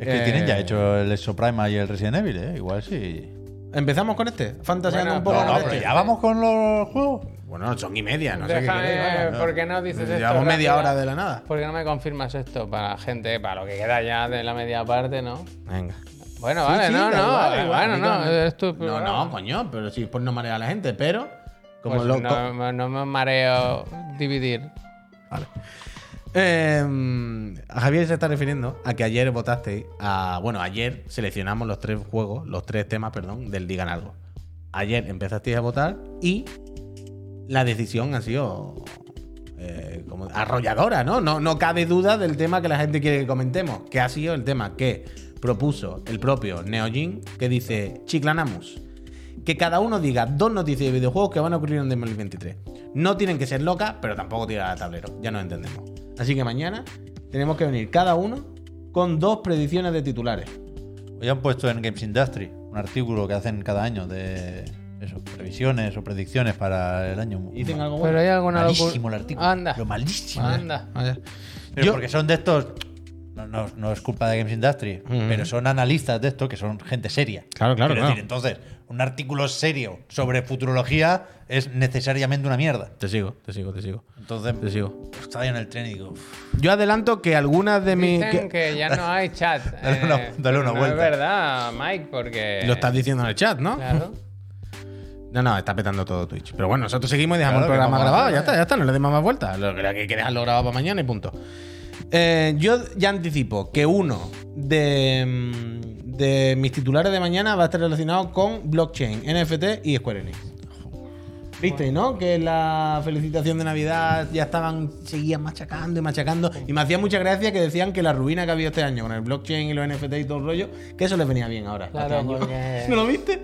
Speaker 3: Es que
Speaker 2: Eh,
Speaker 3: tienen ya hecho el Exoprima y el Resident Evil, ¿eh? Igual sí.
Speaker 2: Empezamos con este, fantaseando
Speaker 1: Bueno,
Speaker 2: un poco
Speaker 3: No,
Speaker 2: con
Speaker 3: no,
Speaker 2: este.
Speaker 3: pero ya vamos con los juegos.
Speaker 2: Bueno, son y media, no sé qué queréis.
Speaker 1: ¿por qué no dices esto?
Speaker 2: Llevamos media
Speaker 1: rápido?
Speaker 2: hora de la nada.
Speaker 1: ¿Por qué no me confirmas esto para la gente, para lo que queda ya de la media parte, no?
Speaker 2: Venga.
Speaker 1: Bueno,
Speaker 2: Sí,
Speaker 1: vale,
Speaker 2: sí,
Speaker 1: no, no,
Speaker 2: igual, igual,
Speaker 1: bueno, no,
Speaker 2: dígame.
Speaker 1: es tu
Speaker 2: No, no, coño, pero sí, por no marear a la gente, pero. Como
Speaker 1: Pues
Speaker 2: lo,
Speaker 1: no me mareo dividir.
Speaker 2: Vale. A Javier se está refiriendo a que ayer votasteis a. Bueno, ayer seleccionamos los tres juegos, los tres temas, perdón, del Digan Algo. Ayer empezasteis a votar y la decisión ha sido eh, como arrolladora, ¿no? ¿no? No cabe duda del tema que la gente quiere que comentemos, que ha sido el tema que propuso el propio Neojin, que dice Chiclanamus. Que cada uno diga dos noticias de videojuegos que van a ocurrir en 2023. No tienen que ser locas, pero tampoco tirar al tablero. Ya nos entendemos. Así que mañana tenemos que venir cada uno con dos predicciones de titulares.
Speaker 3: Hoy han puesto en Games Industry un artículo que hacen cada año de eso, previsiones o predicciones para el año.
Speaker 2: ¿Dicen algo
Speaker 1: Pero
Speaker 2: bueno?
Speaker 1: hay alguna
Speaker 3: malísimo el artículo.
Speaker 1: Anda.
Speaker 3: Pero malísimo.
Speaker 1: Anda.
Speaker 3: Pero
Speaker 2: Yo-
Speaker 3: porque son de estos. No, no- no es culpa de Games Industry, pero son analistas de esto que son gente seria.
Speaker 2: Claro, claro,
Speaker 3: Quiero
Speaker 2: claro.
Speaker 3: decir, entonces, un artículo serio sobre futurología es necesariamente una mierda.
Speaker 2: Te sigo, te sigo, te sigo.
Speaker 3: Entonces,
Speaker 2: Te sigo.
Speaker 3: estaba yo en el tren y digo, "Uf,
Speaker 2: Yo adelanto que algunas de mis.
Speaker 1: Dicen
Speaker 2: que-
Speaker 1: que ya no hay chat.
Speaker 3: Dale una-
Speaker 1: eh,
Speaker 3: dale una
Speaker 1: no
Speaker 3: vuelta.
Speaker 1: Es verdad, Mike, porque.
Speaker 2: Lo estás diciendo en el chat, ¿no?
Speaker 1: Claro.
Speaker 2: No, no, está petando todo Twitch. Pero bueno, nosotros seguimos y dejamos
Speaker 3: Claro,
Speaker 2: el programa grabado. Ya está, ya está, no le demos más vueltas. Lo que hay que dejarlo grabado para mañana y punto. Eh, yo ya anticipo que uno de, mm, de mis titulares de mañana va a estar relacionado con blockchain, NFT y Square Enix. ¿Viste, no? Que la felicitación de Navidad ya estaban, seguían machacando y machacando. Y me hacía mucha gracia que decían que la ruina que había este año con el blockchain y los NFT y todo el rollo, que eso les venía bien ahora.
Speaker 1: Claro,
Speaker 2: este año.
Speaker 1: porque-
Speaker 2: ¿No lo viste?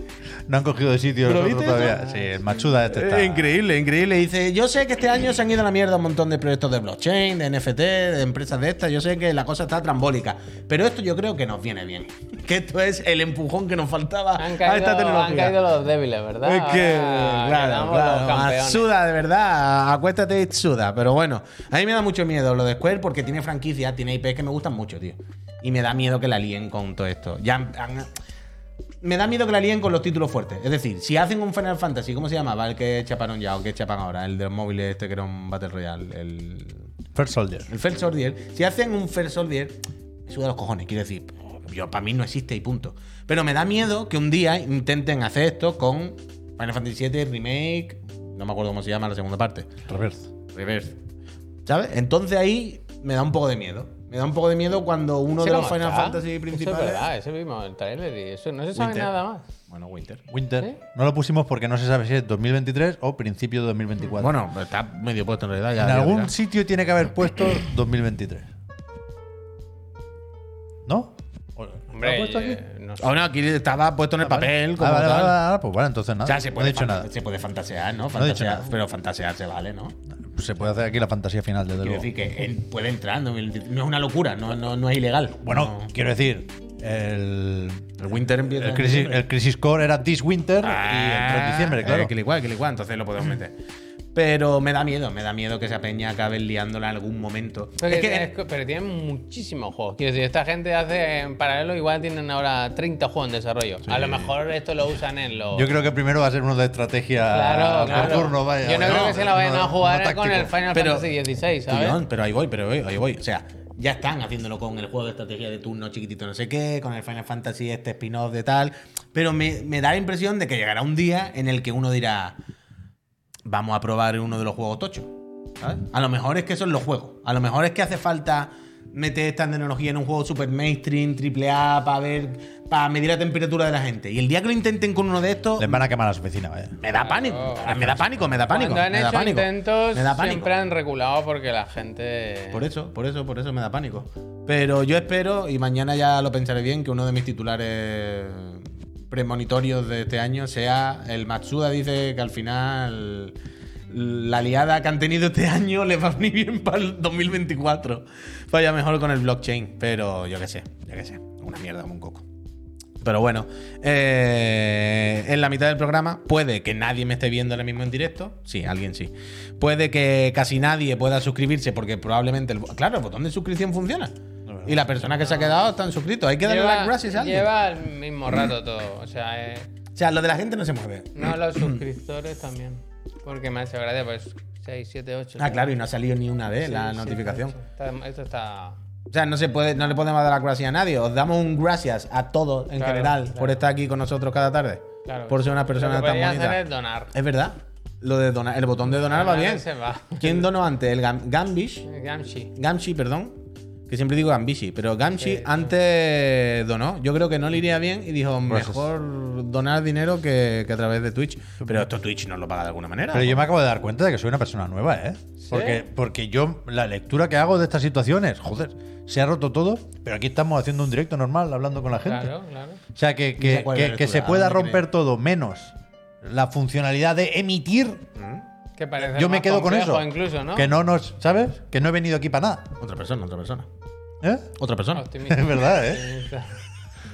Speaker 3: no han cogido de sitio
Speaker 2: ¿Pero
Speaker 3: los otros
Speaker 2: viste
Speaker 3: todavía. Sí, el machuda este está.
Speaker 2: Eh, increíble, increíble. Dice, yo sé que este año se han ido a la mierda un montón de proyectos de blockchain, de NFT, de empresas de estas. Yo sé que la cosa está trambólica. Pero esto yo creo que nos viene bien. Que esto es el empujón que nos faltaba
Speaker 1: Han
Speaker 2: a
Speaker 1: caído,
Speaker 2: esta tecnología.
Speaker 1: han caído los débiles, ¿verdad?
Speaker 2: Es que,
Speaker 1: Ahora
Speaker 2: claro,
Speaker 1: quedamos
Speaker 2: claro,
Speaker 1: los campeones.
Speaker 2: suda de verdad, acuéstate y suda. Pero bueno, a mí me da mucho miedo lo de Square porque tiene franquicias, tiene IPs que me gustan mucho, tío. Y me da miedo que la líen con todo esto. Ya han- me da miedo que la líen con los títulos fuertes. Es decir, si hacen un Final Fantasy, ¿cómo se llamaba? El que chaparon ya o que chapan ahora, el de los móviles este que era un Battle Royale, el,
Speaker 3: First Soldier.
Speaker 2: el First Soldier. Si hacen un First Soldier, me suda los cojones, quiero decir, yo para mí no existe y punto. Pero me da miedo que un día intenten hacer esto con Final Fantasy VII Remake, no me acuerdo cómo se llama la segunda parte.
Speaker 3: Reverse.
Speaker 2: Reverse. ¿Sabes? Entonces ahí me da un poco de miedo. Me da un poco de miedo cuando uno
Speaker 1: ¿Ese
Speaker 2: de los Final
Speaker 1: está?
Speaker 2: Fantasy
Speaker 1: Eso
Speaker 2: principales.
Speaker 1: es verdad, ese vimos el trailer y eso no se sabe
Speaker 2: Winter.
Speaker 1: nada más.
Speaker 2: Bueno, Winter.
Speaker 3: Winter.
Speaker 1: ¿Sí?
Speaker 3: No lo pusimos porque no se sabe si es 2023 o principio de 2024.
Speaker 2: Bueno, está medio puesto en realidad. Ya
Speaker 3: en
Speaker 2: ya
Speaker 3: algún sitio tiene que haber puesto 2023. ¿No? ¿Lo ha puesto aquí?
Speaker 1: No sé.
Speaker 2: Oh, no, aquí estaba puesto en el papel. Como
Speaker 3: Ah, vale,
Speaker 2: tal.
Speaker 3: vale, vale, pues vale, entonces nada.
Speaker 2: O sea, se
Speaker 3: no
Speaker 2: puede,
Speaker 3: he dicho nada.
Speaker 2: se puede fantasear, ¿no?
Speaker 3: he dicho
Speaker 2: Fantasear,
Speaker 3: nada.
Speaker 2: pero fantasear se vale, ¿no?
Speaker 3: Se puede hacer aquí la fantasía final, desde
Speaker 2: Quiero
Speaker 3: luego.
Speaker 2: decir que en- puede entrar, no, no es una locura, no, no, no es ilegal.
Speaker 3: Bueno,
Speaker 2: No.
Speaker 3: quiero decir, el,
Speaker 2: el Winter empieza.
Speaker 3: el, crisis, el Crisis Core era This Winter
Speaker 2: Ah,
Speaker 3: y entró en diciembre, claro.
Speaker 2: eh, que le igual, que le igual, entonces lo podemos meter. Pero me da miedo, me da miedo que esa peña acabe liándola en algún momento.
Speaker 1: Pero,
Speaker 2: Es
Speaker 1: que- es pero tienen muchísimos juegos. Quiero decir, esta gente hace en paralelo, igual tienen ahora 30 juegos en desarrollo. A lo mejor esto lo usan en los.
Speaker 3: Yo creo que primero va a ser uno de estrategia
Speaker 1: Claro,
Speaker 3: por
Speaker 1: claro.
Speaker 3: turno, vaya.
Speaker 1: Yo no, creo que se la vayan
Speaker 3: No-
Speaker 1: a jugar
Speaker 3: no
Speaker 1: con el Final
Speaker 2: Pero-
Speaker 1: Fantasy XVI, ¿sabes?
Speaker 2: Tullón, pero ahí voy, pero ahí, ahí voy. O sea, ya están haciéndolo con el juego de estrategia de turno chiquitito no sé qué, con el Final Fantasy este spin-off de tal. Pero me, me da la impresión de que llegará un día en el que uno dirá, vamos a probar uno de los juegos tochos. ¿sabes? A lo mejor es que son los juegos. A lo mejor es que hace falta meter esta tecnología en un juego super mainstream, triple A, para ver, para medir la temperatura de la gente. Y el día que lo intenten con uno de estos,
Speaker 3: Les van a quemar las oficinas, vaya.
Speaker 2: me da pánico. Me da pánico, me da pánico.
Speaker 1: Cuando han
Speaker 2: me da
Speaker 1: hecho
Speaker 2: pánico.
Speaker 1: intentos,
Speaker 2: me da pánico.
Speaker 1: siempre han reculado porque la gente.
Speaker 2: Por eso, por eso, por eso me da pánico. Pero yo espero, y mañana ya lo pensaré bien, que uno de mis titulares premonitorios de este año sea el Matsuda dice que al final la liada que han tenido este año les va a venir bien para el 2024. Vaya mejor con el blockchain. Pero yo qué sé, yo qué sé. Una mierda como un coco. Pero bueno, eh, en la mitad del programa puede que nadie me esté viendo ahora mismo en directo. Sí, alguien sí. Puede que casi nadie pueda suscribirse porque probablemente... Claro, el botón de suscripción funciona. Y la persona que se ha quedado está suscrito. Hay que darle las gracias a alguien.
Speaker 1: lleva el mismo rato todo. O sea, eh,
Speaker 2: O sea, lo de la gente no se mueve.
Speaker 1: no los suscriptores también. Porque me hace gracia, pues 6, 7, 8.
Speaker 2: Ah, claro, y no ha salido ni una vez la notificación.
Speaker 1: esto está.
Speaker 2: O sea, no se puede, no le podemos dar las gracias a nadie. Os damos un gracias a todos en
Speaker 1: Claro,
Speaker 2: general
Speaker 1: claro.
Speaker 2: por estar aquí con nosotros cada tarde.
Speaker 1: Claro.
Speaker 2: por ser una
Speaker 1: Lo
Speaker 2: persona
Speaker 1: que
Speaker 2: tan
Speaker 1: podría
Speaker 2: bonita.
Speaker 1: hacer es donar.
Speaker 2: Es verdad. Lo de donar, el botón de donar va bien.
Speaker 1: se va.
Speaker 2: ¿Quién donó antes? El Gam- Gambish.
Speaker 1: Gamshi.
Speaker 2: Gamshi, perdón. Que siempre digo Gambishi, pero Gamshi
Speaker 1: sí.
Speaker 2: antes donó. Yo creo que no le iría bien y dijo,
Speaker 3: Gracias.
Speaker 2: mejor donar dinero que, que a través de Twitch. Pero esto Twitch nos lo paga de alguna manera.
Speaker 3: Pero
Speaker 2: ¿no?
Speaker 3: yo me acabo de dar cuenta de que soy una persona nueva, ¿eh? Porque, porque yo, la lectura que hago de estas situaciones, joder, se ha roto todo, pero aquí estamos haciendo un directo normal, hablando con la gente.
Speaker 1: Claro, claro.
Speaker 3: O sea, que, que- se pueda
Speaker 2: ¿A dónde
Speaker 3: romper todo menos la funcionalidad de emitir,
Speaker 1: Que parece
Speaker 3: yo me
Speaker 1: más
Speaker 3: quedo con
Speaker 1: complejo
Speaker 3: eso.
Speaker 1: incluso, ¿no?
Speaker 3: Que no nos, ¿sabes? Que no he venido aquí para nada.
Speaker 2: Otra persona, otra persona.
Speaker 3: ¿Eh?
Speaker 2: Otra persona.
Speaker 1: Optimista.
Speaker 3: Es verdad, ¿eh?
Speaker 1: Optimista.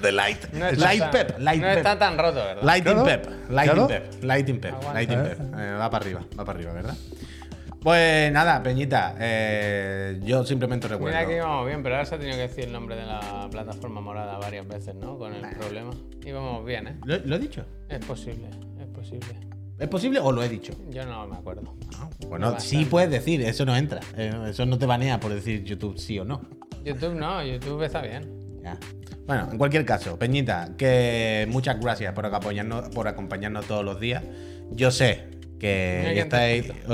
Speaker 2: The light.
Speaker 1: No está
Speaker 2: light
Speaker 1: tan-
Speaker 2: pep. Light
Speaker 1: no
Speaker 2: pep.
Speaker 1: está tan roto, ¿verdad?
Speaker 2: Lighting
Speaker 3: Claro.
Speaker 2: pep. Lighting
Speaker 3: Claro.
Speaker 2: pep. Lighting pep.
Speaker 1: Aguanta.
Speaker 2: Lighting pep. Eh, va para arriba, va para arriba, ¿verdad? Pues nada, Peñita, eh, yo simplemente recuerdo.
Speaker 1: Mira que íbamos bien, pero ahora se ha tenido que decir el nombre de la plataforma morada varias veces, ¿no? Con el problema. Íbamos bien, ¿eh?
Speaker 2: ¿Lo, lo he dicho?
Speaker 1: Es posible, es posible.
Speaker 2: ¿Es posible o lo he dicho?
Speaker 1: Yo no me acuerdo.
Speaker 2: Bueno,
Speaker 1: Bastante.
Speaker 2: sí puedes decir, eso no entra. Eh, eso no te banea por decir YouTube sí o no.
Speaker 1: YouTube no, YouTube está bien.
Speaker 2: Ya. Bueno, en cualquier caso, Peñita, que muchas gracias por acompañarnos, por acompañarnos todos los días. Yo sé que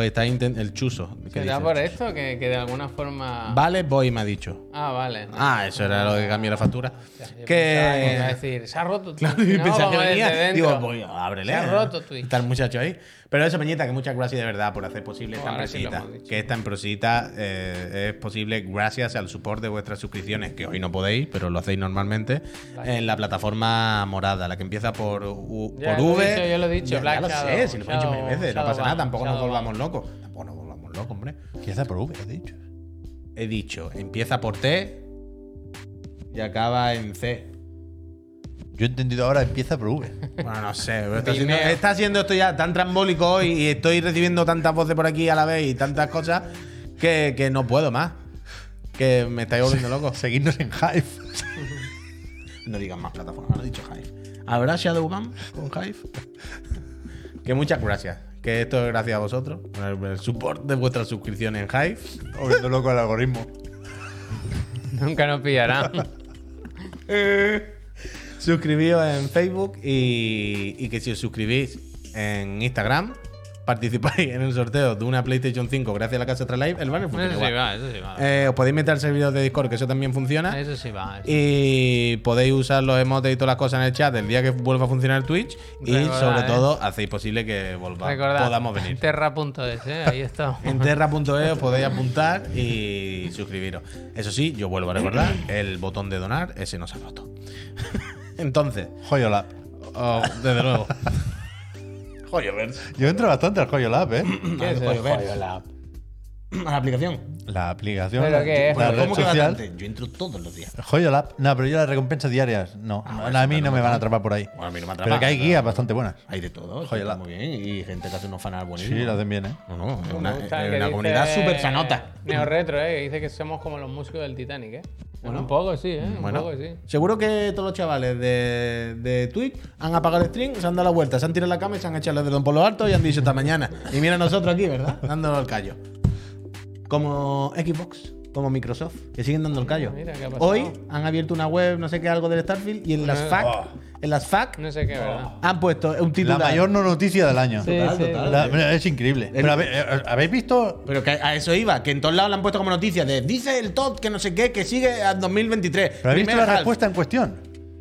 Speaker 2: estáis inten- el chuzo. ¿qué
Speaker 1: ¿Será por esto que, que de alguna forma.
Speaker 2: Vale, voy, me ha dicho.
Speaker 1: Ah, vale.
Speaker 2: Ah, eso era lo que cambió la factura.
Speaker 1: Ya,
Speaker 2: que.
Speaker 1: iba a decir, se ha roto.
Speaker 2: Claro,
Speaker 1: No,
Speaker 2: pensaba que venía. Digo, pues ábrele.
Speaker 1: Se ha roto Twitch.
Speaker 2: Está el muchacho ahí. Pero eso, Peñita, que muchas gracias de verdad por hacer posible esta
Speaker 1: sí lo
Speaker 2: empresita. que esta empresita eh, es posible gracias al support de vuestras suscripciones, que hoy no podéis, pero lo hacéis normalmente, en la plataforma morada, la que empieza por, U-
Speaker 1: Ya
Speaker 2: por
Speaker 1: lo he
Speaker 2: V.
Speaker 1: dicho, yo lo he dicho,
Speaker 2: Ya, ya
Speaker 1: Black
Speaker 2: lo
Speaker 1: Shadow,
Speaker 2: sé, si lo he dicho mil
Speaker 1: Shadow-
Speaker 2: veces, no pasa nada, tampoco nos volvamos locos. Tampoco nos volvamos locos, hombre.
Speaker 3: Empieza por V, he dicho.
Speaker 2: He dicho, empieza por T y acaba en C.
Speaker 3: Yo he entendido ahora, empieza por V.
Speaker 2: Bueno, no sé, pero está siendo,
Speaker 1: Vimeo.
Speaker 2: está siendo esto ya tan trambólico hoy y estoy recibiendo tantas voces por aquí a la vez y tantas cosas que, que no puedo más. Que me estáis volviendo loco.
Speaker 3: Seguidnos en Hive.
Speaker 2: No digan más plataformas, no he dicho Hive. ¿Habrá Shadowban con Hive? que muchas gracias. Que esto es gracias a vosotros. por El, el support de vuestras suscripciones en Hive.
Speaker 3: Volviendo loco al algoritmo.
Speaker 1: Nunca nos pillarán.
Speaker 2: Suscribíos en Facebook y, y que si os suscribís en Instagram, participáis en el sorteo de una PlayStation 5 gracias a la casa Live, el banner funciona
Speaker 1: Eso sí
Speaker 2: igual.
Speaker 1: va, eso sí va.
Speaker 2: Eh, os podéis meter al servidor de Discord, que eso también funciona.
Speaker 1: Eso sí va. eso.
Speaker 2: Y podéis usar los emotes y todas las cosas en el chat el día que vuelva a funcionar Twitch. Y sobre
Speaker 1: eh.
Speaker 2: todo, hacéis posible que volva,
Speaker 1: Recordad,
Speaker 2: podamos venir.
Speaker 1: Terra.es, ¿eh? ahí está.
Speaker 2: En terra.e os podéis apuntar y suscribiros. Eso sí, yo vuelvo a recordar, el botón de donar, ese no se ha roto. Entonces,
Speaker 3: Joyo Lab.
Speaker 2: oh, desde luego. Joyoverse.
Speaker 3: Yo entro bastante al Joyo Lab, ¿eh?
Speaker 1: ¿Qué es el.
Speaker 2: A la aplicación.
Speaker 3: La aplicación.
Speaker 1: ¿Pero
Speaker 3: la,
Speaker 1: qué es?
Speaker 3: la red
Speaker 2: ¿Cómo que
Speaker 3: social.
Speaker 2: bastante? Yo entro todos los días.
Speaker 3: Joyo Lab. No, pero yo las recompensas diarias, no.
Speaker 2: Ah,
Speaker 3: a mí no me van a atrapar por ahí.
Speaker 2: Bueno, a mí no me atrapa,
Speaker 3: Pero que hay
Speaker 2: pero-
Speaker 3: guías bastante buenas.
Speaker 2: Hay de todo.
Speaker 3: Joya
Speaker 2: está
Speaker 3: Lab.
Speaker 2: muy bien. Y gente que hace unos fanarts
Speaker 3: Sí,
Speaker 2: buenísimos.
Speaker 3: lo hacen bien, ¿eh?
Speaker 2: No, no, es
Speaker 1: Me
Speaker 2: una,
Speaker 1: gusta
Speaker 2: es
Speaker 1: que
Speaker 2: una
Speaker 1: dice
Speaker 2: comunidad súper sanota.
Speaker 1: Neo Retro, ¿eh? que dice que somos como los músicos del Titanic, ¿eh? Bueno, un poco sí, ¿eh? Un
Speaker 2: Bueno,
Speaker 1: poco sí.
Speaker 2: seguro que todos los chavales de, de Twitch han apagado el stream, se han dado la vuelta, se han tirado la cama y se han echado el dedón por lo alto y han dicho hasta mañana. Y mira nosotros aquí, ¿verdad? Dándonos el callo. Como Xbox, como Microsoft, que siguen dando el callo.
Speaker 1: Mira, ¿qué ha pasado?
Speaker 2: Hoy han abierto una web, no sé qué, algo del Starfield, y en las
Speaker 1: Eh.
Speaker 2: FAQ,
Speaker 3: Oh.
Speaker 2: en las
Speaker 1: No sé qué, ¿verdad?
Speaker 2: han puesto un
Speaker 3: La
Speaker 2: titular.
Speaker 3: mayor no noticia del año.
Speaker 1: Sí,
Speaker 2: Total,
Speaker 1: sí.
Speaker 2: total.
Speaker 3: La- mira, es increíble. Pero habe- eh, ¿habéis visto?
Speaker 2: Pero que a eso iba, que en todos lados le han puesto como noticia de dice el Todd que no sé qué, que sigue a 2023.
Speaker 3: ¿Pero habéis visto la
Speaker 2: half.
Speaker 3: respuesta en cuestión?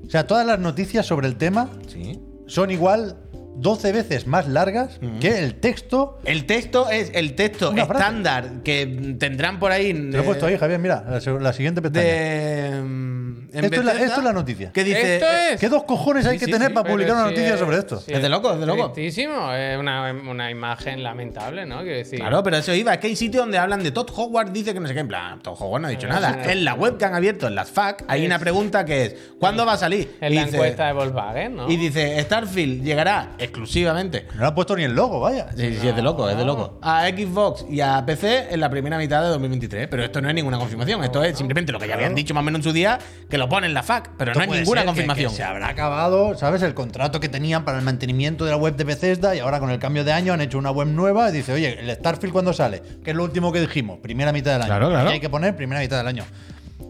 Speaker 3: O sea, todas las noticias sobre el tema
Speaker 2: Sí.
Speaker 3: son igual 12 veces más largas que el texto.
Speaker 2: El texto es el texto
Speaker 3: Una frase.
Speaker 2: estándar que tendrán por ahí.
Speaker 3: Te lo he puesto ahí, Javier, mira, la siguiente pestaña.
Speaker 2: De. En
Speaker 3: Esto es la-
Speaker 2: Bethesda,
Speaker 3: esto es la noticia.
Speaker 2: Que dice.
Speaker 1: Esto es.
Speaker 3: ¿Qué dos cojones hay
Speaker 2: Sí,
Speaker 3: que
Speaker 2: sí,
Speaker 3: tener
Speaker 2: sí,
Speaker 3: para publicar una noticia
Speaker 1: es-
Speaker 3: sobre esto?
Speaker 2: Es de loco, es de loco.
Speaker 1: Tristísimo. Es una, una imagen lamentable, ¿no? Quiero decir.
Speaker 2: Claro, pero eso iba. Es que hay sitios donde hablan de Todd Howard, dice que no sé qué. En plan, Todd Howard no ha dicho nada. En la web que han abierto, en las FAQ, hay
Speaker 1: Es-
Speaker 2: una pregunta que es: ¿Cuándo va a salir?
Speaker 1: En la
Speaker 2: dice-
Speaker 1: encuesta de Volkswagen, ¿no?
Speaker 2: Y dice: Starfield llegará exclusivamente
Speaker 3: No le han puesto ni el logo, vaya.
Speaker 2: Sí, sí, es de loco, es de loco. A Xbox y a PC en la primera mitad de 2023. Pero esto no es ninguna confirmación. Esto es simplemente lo que ya habían dicho más o menos en su día, que lo pone en la FAQ. Pero
Speaker 3: Esto
Speaker 2: no
Speaker 3: puede
Speaker 2: ninguna
Speaker 3: ser que-
Speaker 2: confirmación.
Speaker 3: que se habrá acabado, ¿sabes? El contrato que tenían para el mantenimiento de la web de Bethesda y ahora con el cambio de año han hecho una web nueva y dice, oye, el Starfield cuando sale, que es lo último que dijimos, primera mitad del año.
Speaker 2: Claro, claro.
Speaker 3: Aquí hay que poner primera mitad del año.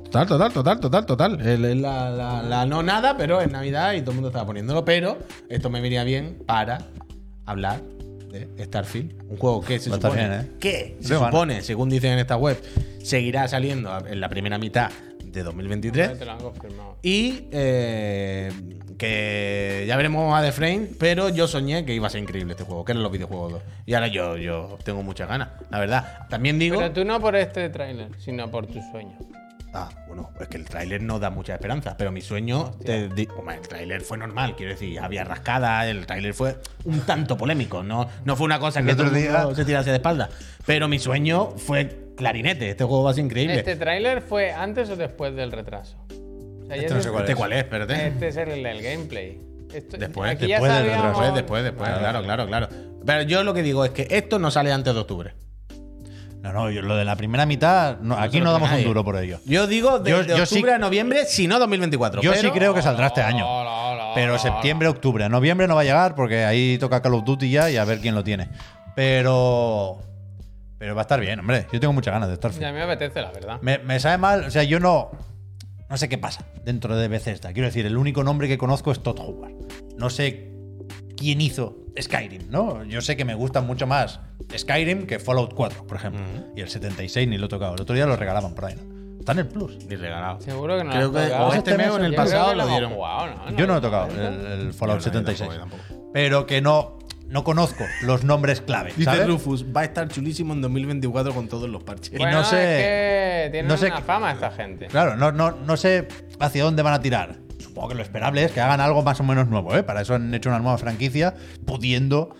Speaker 2: Total, total, total, total, total. Es la, la- la no nada, pero es Navidad y todo el mundo estaba poniéndolo. Pero esto me venía bien para hablar de Starfield. Un juego que se supone
Speaker 3: bien, ¿eh?
Speaker 2: que se
Speaker 3: que
Speaker 2: supone, según dicen en esta web, seguirá saliendo en la primera mitad de 2023.
Speaker 1: Te lo han confirmado.
Speaker 2: Y eh, que ya veremos a The Frame, pero yo soñé que iba a ser increíble este juego, que eran los videojuegos 2. Y ahora yo, yo tengo muchas ganas, la verdad. También digo.
Speaker 1: Pero tú no por este tráiler, sino por tu sueño.
Speaker 2: Ah, bueno, es que el tráiler no da mucha esperanza, pero mi sueño. te di- Hombre, el tráiler fue normal, quiero decir, había rascada, el tráiler fue un tanto polémico, no, no fue una cosa
Speaker 3: El
Speaker 2: que
Speaker 3: otro
Speaker 2: todo el mundo
Speaker 3: día-
Speaker 2: se tirase de espalda. Pero mi sueño fue clarinete, este juego va a ser increíble.
Speaker 1: ¿Este tráiler fue antes o después del retraso? O sea, ya
Speaker 3: Este no
Speaker 1: se-
Speaker 3: sé cuál
Speaker 2: ¿Este
Speaker 3: es.
Speaker 2: cuál es? Espérate.
Speaker 1: Este es el del gameplay. Esto-
Speaker 2: Después,
Speaker 1: aquí
Speaker 3: después del retraso.
Speaker 2: Después, después, después, claro, claro, claro. Pero yo lo que digo es que esto no sale antes de octubre.
Speaker 3: No, no, yo- lo de la primera mitad, no, aquí no damos un duro por ello.
Speaker 2: Yo digo de,
Speaker 3: Yo-
Speaker 2: de
Speaker 3: yo sí-
Speaker 2: octubre a noviembre, si no 2024.
Speaker 3: Yo sí creo que saldrá este año. Pero septiembre, octubre. A noviembre no va a llegar porque ahí toca Call of Duty ya y a ver quién lo tiene. Pero. Pero va a estar bien, hombre. Yo tengo muchas ganas de. Starfield.
Speaker 1: Ya me apetece, la verdad.
Speaker 3: Me, me sabe mal, o sea, yo no. No sé qué pasa dentro de Bethesda. Quiero decir, el único nombre que conozco es Todd Howard. No sé quién hizo Skyrim, ¿no? Yo sé que me gusta mucho más Skyrim que Fallout 4, por ejemplo. Y el 76 ni lo he tocado. El otro día lo regalaban por ahí, ¿no? Está en el Plus.
Speaker 2: Ni regalado.
Speaker 1: Seguro que no
Speaker 2: Creo
Speaker 1: lo has
Speaker 2: que
Speaker 1: tocado.
Speaker 2: o este mes o en el pasado
Speaker 1: que
Speaker 2: lo
Speaker 1: hemos
Speaker 2: dieron.
Speaker 1: jugado, ¿no?
Speaker 3: Yo no he tocado
Speaker 1: ¿no?
Speaker 3: el, el Fallout
Speaker 2: Yo no, yo
Speaker 3: 76.
Speaker 2: tampoco, yo tampoco.
Speaker 3: Pero que no, no conozco los nombres clave.
Speaker 2: Dice
Speaker 3: ¿sabes?
Speaker 2: Rufus, va a estar chulísimo en 2024 con todos los parches.
Speaker 3: Y
Speaker 1: Bueno,
Speaker 3: no sé-
Speaker 1: es que tienen
Speaker 3: no sé
Speaker 1: una
Speaker 3: qué-
Speaker 1: fama esta gente.
Speaker 3: Claro, no, no, no sé hacia dónde van a tirar. Supongo que lo esperable es que hagan algo más o menos nuevo, ¿eh? Para eso han hecho una nueva franquicia, pudiendo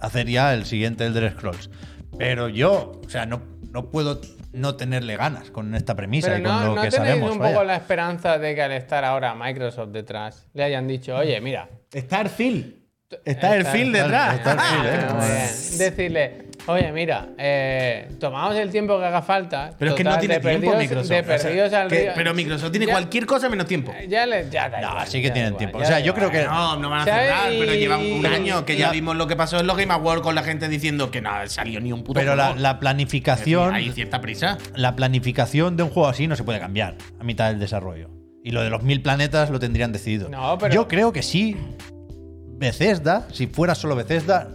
Speaker 3: hacer ya el siguiente Elder Scrolls. Pero yo, o sea, no, no puedo no tenerle ganas con esta premisa
Speaker 1: Pero
Speaker 3: y con
Speaker 1: no,
Speaker 3: lo
Speaker 1: ¿no
Speaker 3: que
Speaker 1: tenéis
Speaker 3: sabemos.
Speaker 1: un
Speaker 3: vaya.
Speaker 1: poco la esperanza de que al estar ahora Microsoft detrás le hayan dicho, oye, mira,
Speaker 2: Starfield. Está el Phil detrás.
Speaker 3: está el ¿eh?
Speaker 1: Decirle, oye, mira, eh, tomamos el tiempo que haga falta.
Speaker 2: Pero es que no
Speaker 1: total,
Speaker 2: tiene
Speaker 1: de
Speaker 2: tiempo
Speaker 1: perdidos-
Speaker 2: Microsoft.
Speaker 1: De
Speaker 2: o sea,
Speaker 1: perdidos al
Speaker 2: que-
Speaker 1: río.
Speaker 2: pero Microsoft tiene
Speaker 1: Ya-
Speaker 2: cualquier cosa menos tiempo.
Speaker 1: Ya le, ya da
Speaker 3: No,
Speaker 1: igual,
Speaker 3: sí que
Speaker 1: ya
Speaker 3: tienen tiempo. O sea, yo creo que-
Speaker 2: No, no van a
Speaker 1: ¿Sabes?
Speaker 2: cerrar, pero llevan un año que ya vimos lo que pasó en los Game Awards con la gente diciendo que no salió ni un puto
Speaker 3: Pero la,
Speaker 2: juego.
Speaker 3: la planificación.
Speaker 2: Hay cierta prisa.
Speaker 3: la planificación de un juego así no se puede cambiar a mitad del desarrollo. Y lo de los mil planetas lo tendrían decidido.
Speaker 1: No, pero-
Speaker 3: Yo creo que sí, Bethesda, si fuera solo Bethesda,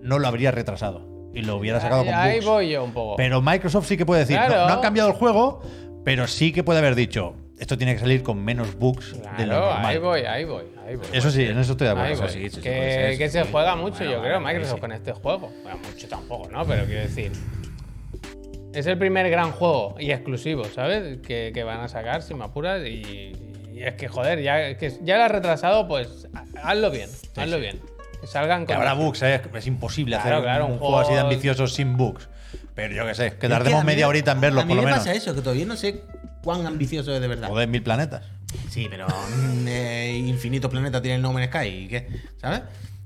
Speaker 3: no lo habría retrasado y lo hubiera sacado
Speaker 1: Ahí,
Speaker 3: con
Speaker 1: ahí
Speaker 3: bugs.
Speaker 1: voy yo un poco.
Speaker 3: Pero Microsoft sí que puede decir, no-
Speaker 1: Claro.
Speaker 3: no, han cambiado el juego, pero sí que puede haber dicho, esto tiene que salir con menos bugs de lo
Speaker 1: Claro,
Speaker 3: normal.
Speaker 1: ahí voy, ahí voy, ahí voy.
Speaker 3: Eso sí, en eso estoy de acuerdo.
Speaker 2: sí, sí, sí,
Speaker 1: que, que se juega mucho,
Speaker 2: Bueno,
Speaker 1: yo
Speaker 2: bueno,
Speaker 1: creo, Microsoft
Speaker 2: sí.
Speaker 1: con este juego. Bueno, mucho tampoco, ¿no? Pero quiero decir. Es el primer gran juego y exclusivo, ¿sabes? Que, que van a sacar, si me apuras. Y es que, joder, ya que ya lo has retrasado, pues ha- hazlo bien. hazlo bien. Que salgan
Speaker 3: Que
Speaker 1: con.
Speaker 3: habrá bugs, ¿eh? es imposible
Speaker 1: Claro,
Speaker 3: hacer
Speaker 1: claro,
Speaker 3: un,
Speaker 1: un
Speaker 3: juego así de ambicioso sin bugs. Pero yo qué sé, que
Speaker 2: Es que
Speaker 3: tardemos
Speaker 2: mí
Speaker 3: media
Speaker 2: me-
Speaker 3: horita en verlos
Speaker 2: a mí
Speaker 3: por lo
Speaker 2: me
Speaker 3: menos.
Speaker 2: pasa eso, que todavía no sé cuán ambicioso es de verdad.
Speaker 3: Joder, mil planetas.
Speaker 2: Sí, pero mm, eh, infinitos planetas tiene el No Man's Sky. ¿y qué? ¿Sabes?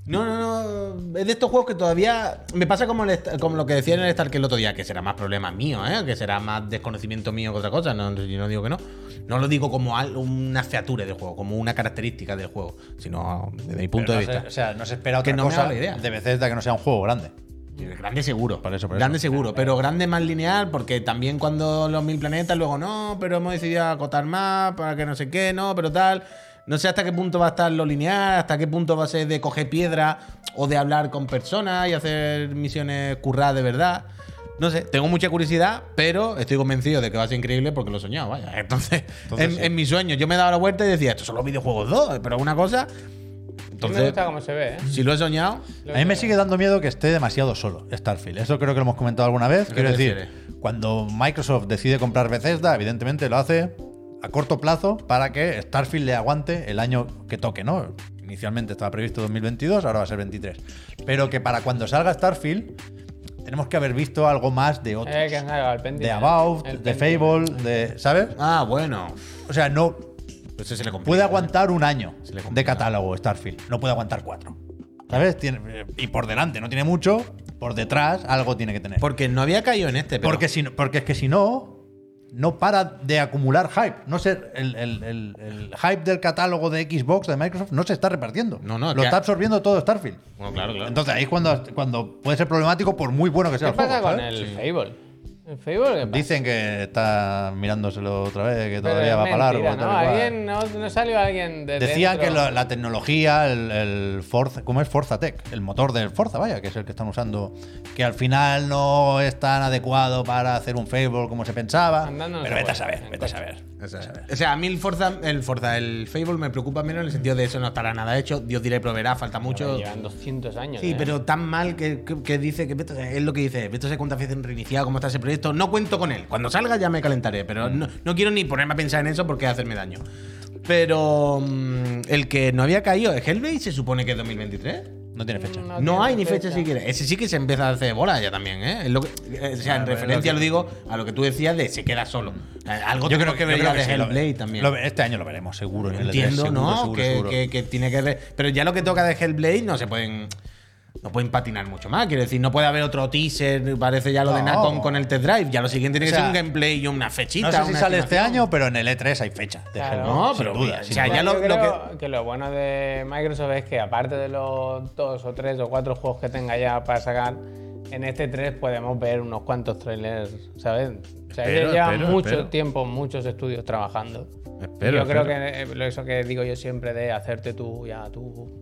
Speaker 2: No, no, no. Es de estos juegos que todavía. Me pasa como, el como lo que decía en el Star que el otro día, que será más problema mío, ¿eh? Que será más desconocimiento mío que otra cosa. No, yo no digo que no. No lo digo como una featura del juego, como una característica del juego, sino desde mi punto
Speaker 3: Pero
Speaker 2: de
Speaker 3: no
Speaker 2: vista.
Speaker 3: se- o sea, no se espera
Speaker 2: Que
Speaker 3: otra
Speaker 2: no me
Speaker 3: cosa
Speaker 2: la idea.
Speaker 3: de Bethesda que no sea un juego grande.
Speaker 2: Grande seguro.
Speaker 3: Por eso, por
Speaker 2: grande
Speaker 3: eso.
Speaker 2: seguro. Pero grande más lineal, porque también cuando los mil planetas, luego no, pero hemos decidido acotar más para que no sé qué, no, pero tal. No sé hasta qué punto va a estar lo lineal, hasta qué punto va a ser de coger piedra o de hablar con personas y hacer misiones curradas de verdad. No sé, tengo mucha curiosidad, pero estoy convencido de que va a ser increíble porque lo he soñado, vaya. Entonces,
Speaker 3: Entonces,
Speaker 2: en,
Speaker 3: sí.
Speaker 2: en mis sueños yo me he dado la vuelta y decía, estos son los videojuegos 2, pero una cosa.
Speaker 1: me
Speaker 2: Entonces,
Speaker 1: gusta cómo se ve, ¿eh?
Speaker 2: si lo he soñado,
Speaker 3: A mí me sigue dando miedo que esté demasiado solo Starfield. Eso creo que lo hemos comentado alguna vez. Quiero decir,
Speaker 2: refieres?
Speaker 3: cuando Microsoft decide comprar Bethesda, evidentemente lo hace a corto plazo para que Starfield le aguante el año que toque, ¿no? Inicialmente estaba previsto 2022, ahora va a ser 23. Pero que para cuando salga Starfield tenemos que haber visto algo más de otros.
Speaker 1: Eh, que
Speaker 3: de About,
Speaker 1: El
Speaker 3: de. Fable, de. ¿Sabes?
Speaker 2: ah, bueno.
Speaker 3: O sea, no.
Speaker 2: Pues ese se le complica,
Speaker 3: Puede
Speaker 2: ¿eh?
Speaker 3: aguantar un año de catálogo Starfield. No puede aguantar cuatro. ¿Sabes? Tiene, y por delante no tiene mucho. Por detrás algo tiene que tener.
Speaker 2: Porque no había caído en este, pero.
Speaker 3: porque, si, no- porque es que si no, no para de acumular hype. No sé, el, el- el- el hype del catálogo de Xbox, de Microsoft, no se está repartiendo.
Speaker 2: No, no,
Speaker 3: Lo está absorbiendo todo Starfield.
Speaker 2: Bueno, claro, claro.
Speaker 3: Entonces ahí es cuando, cuando puede ser problemático por muy bueno que sea
Speaker 1: ¿Qué
Speaker 3: el
Speaker 1: pasa
Speaker 3: juego.
Speaker 1: con
Speaker 3: ¿sabes?
Speaker 1: el Fable?
Speaker 3: Dicen que está mirándoselo otra vez, que todavía va para largo. tal
Speaker 1: ¿no?
Speaker 3: cual.
Speaker 1: ¿Alguien, no, no salió alguien de
Speaker 3: Decían que lo- la tecnología, el, el Forza, ¿cómo es Forza Tech? El motor del Forza, vaya, que es el que están usando, que al final no es tan adecuado para hacer un Fable como se pensaba.
Speaker 1: Andando no
Speaker 3: pero vete a saber, vete a saber.
Speaker 2: O sea, o sea, a mí el Forza, el Forza, el Fable me preocupa menos en el sentido de eso no estará nada hecho. Dios dirá y proveerá, falta mucho.
Speaker 1: Llevan 200 años.
Speaker 2: Sí,
Speaker 1: ¿eh?
Speaker 2: pero tan mal que, que- que dice que es lo que dice, vete a saber cuántas veces han reiniciado, cómo está ese proyecto. No cuento con él. Cuando salga ya me calentaré, pero no, no quiero ni ponerme a pensar en eso porque hacerme daño. Pero mm, el que no había caído, Hellblade se supone que es 2023.
Speaker 3: No tiene fecha.
Speaker 1: No
Speaker 2: No,
Speaker 1: tiene
Speaker 2: hay ni fecha siquiera. Ese sí que se empieza a hacer bola ya también, ¿eh? Es lo que- eh, o sea, en
Speaker 3: Ah, pues,
Speaker 2: referencia
Speaker 3: lo
Speaker 2: digo a lo que tú decías de se queda solo. Eh, Algo
Speaker 3: creo
Speaker 2: que ver
Speaker 3: yo
Speaker 2: ya
Speaker 3: creo que
Speaker 2: de
Speaker 3: sí, lo-
Speaker 2: Hellblade también.
Speaker 3: lo- este año lo veremos, seguro. en el E3,
Speaker 2: Entiendo,
Speaker 3: seguro,
Speaker 2: ¿no?
Speaker 3: seguro,
Speaker 2: que,
Speaker 3: seguro.
Speaker 2: que- que tiene que ver. Pero ya lo que toca de Hellblade no se pueden. No pueden patinar mucho más. Quiero decir, no puede haber otro teaser. Parece ya lo de. Nacon con el test drive. Ya lo siguiente tiene
Speaker 3: O
Speaker 2: que ser un gameplay y una fechita.
Speaker 3: No sé si sale este año, pero en el E3 hay fecha.
Speaker 1: Claro.
Speaker 2: No,
Speaker 3: sin
Speaker 2: pero
Speaker 3: duda.
Speaker 2: o
Speaker 3: sin
Speaker 2: sea,
Speaker 3: duda.
Speaker 2: ya lo-
Speaker 1: Yo creo
Speaker 2: que-
Speaker 1: que... lo bueno de Microsoft es que aparte de los dos o tres o cuatro juegos que tenga ya para sacar, en este 3 podemos ver unos cuantos trailers, ¿sabes? O sea,
Speaker 2: Espero,
Speaker 1: ellos llevan
Speaker 2: espero,
Speaker 1: mucho
Speaker 2: espero.
Speaker 1: tiempo, muchos estudios trabajando.
Speaker 2: Espero,
Speaker 1: yo creo
Speaker 2: espero.
Speaker 1: que eh, lo- eso que digo yo siempre de hacerte tú ya tú.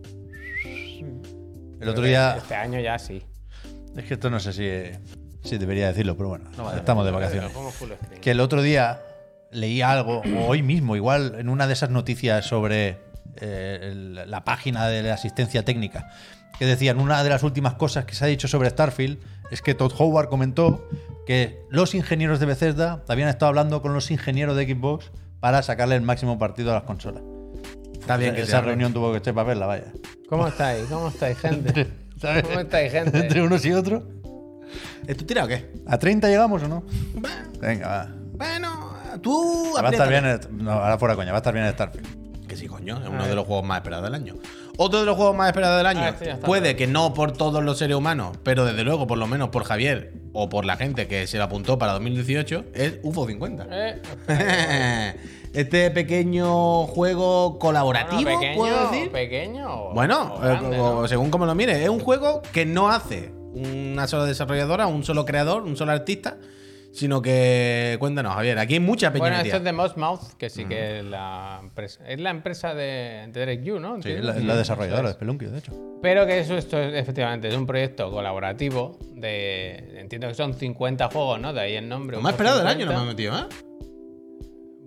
Speaker 3: El otro día.
Speaker 1: Este año ya sí.
Speaker 3: Es que esto no sé si, si debería decirlo, pero bueno, estamos de vacaciones. Que el otro día leí algo, o hoy mismo, igual, en una de esas noticias sobre eh, el- la página de la asistencia técnica, que decían una de las últimas cosas que se ha dicho sobre Starfield es que Todd Howard comentó que los ingenieros de Bethesda habían estado hablando con los ingenieros de Xbox para sacarle el máximo partido a las consolas.
Speaker 2: Está bien que
Speaker 3: Esa reunión tuvo que ser para verla, vaya.
Speaker 1: ¿Cómo estáis? ¿Cómo estáis, gente?
Speaker 3: ¿Sabes?
Speaker 1: ¿Cómo estáis, gente?
Speaker 3: Entre unos y otros.
Speaker 2: ¿Es tu tira o qué?
Speaker 3: ¿A 30 llegamos o no?
Speaker 2: Bueno,
Speaker 3: Venga, va.
Speaker 2: Bueno, tú.
Speaker 3: Va a estar bien. el- No, ahora fuera coña, va a estar bien el Starfield.
Speaker 2: Que sí, coño, es uno de los juegos más esperados del año. Otro de los juegos más esperados del año,
Speaker 1: Ah, está.
Speaker 2: puede que no por todos los seres humanos, pero desde luego, por lo menos por Javier o por la gente que se lo apuntó para 2018, es UFO 50.
Speaker 1: Eh,
Speaker 2: este pequeño juego colaborativo,
Speaker 1: bueno, pequeño,
Speaker 2: ¿puedo decir?
Speaker 1: Pequeño.
Speaker 2: Bueno, eh,
Speaker 1: ¿no?
Speaker 2: según como lo mires, es un juego que no hace una sola desarrolladora, un solo creador, un solo artista, sino que cuéntanos, Javier. Aquí hay mucha
Speaker 1: Bueno,
Speaker 2: peña.
Speaker 1: esto es de Mouth, que sí que es la empresa. Es la empresa de, de Derek Yu, ¿no?
Speaker 3: Sí,
Speaker 1: Entiendo.
Speaker 3: la, la desarrolladora de
Speaker 1: es.
Speaker 3: Spelunky, de hecho.
Speaker 1: Pero que eso esto es, efectivamente es un proyecto colaborativo de. Entiendo que son 50 juegos, ¿no? De ahí el nombre. Un
Speaker 2: más
Speaker 1: por
Speaker 2: esperado del año
Speaker 1: 50.
Speaker 2: no me he metido, ¿eh?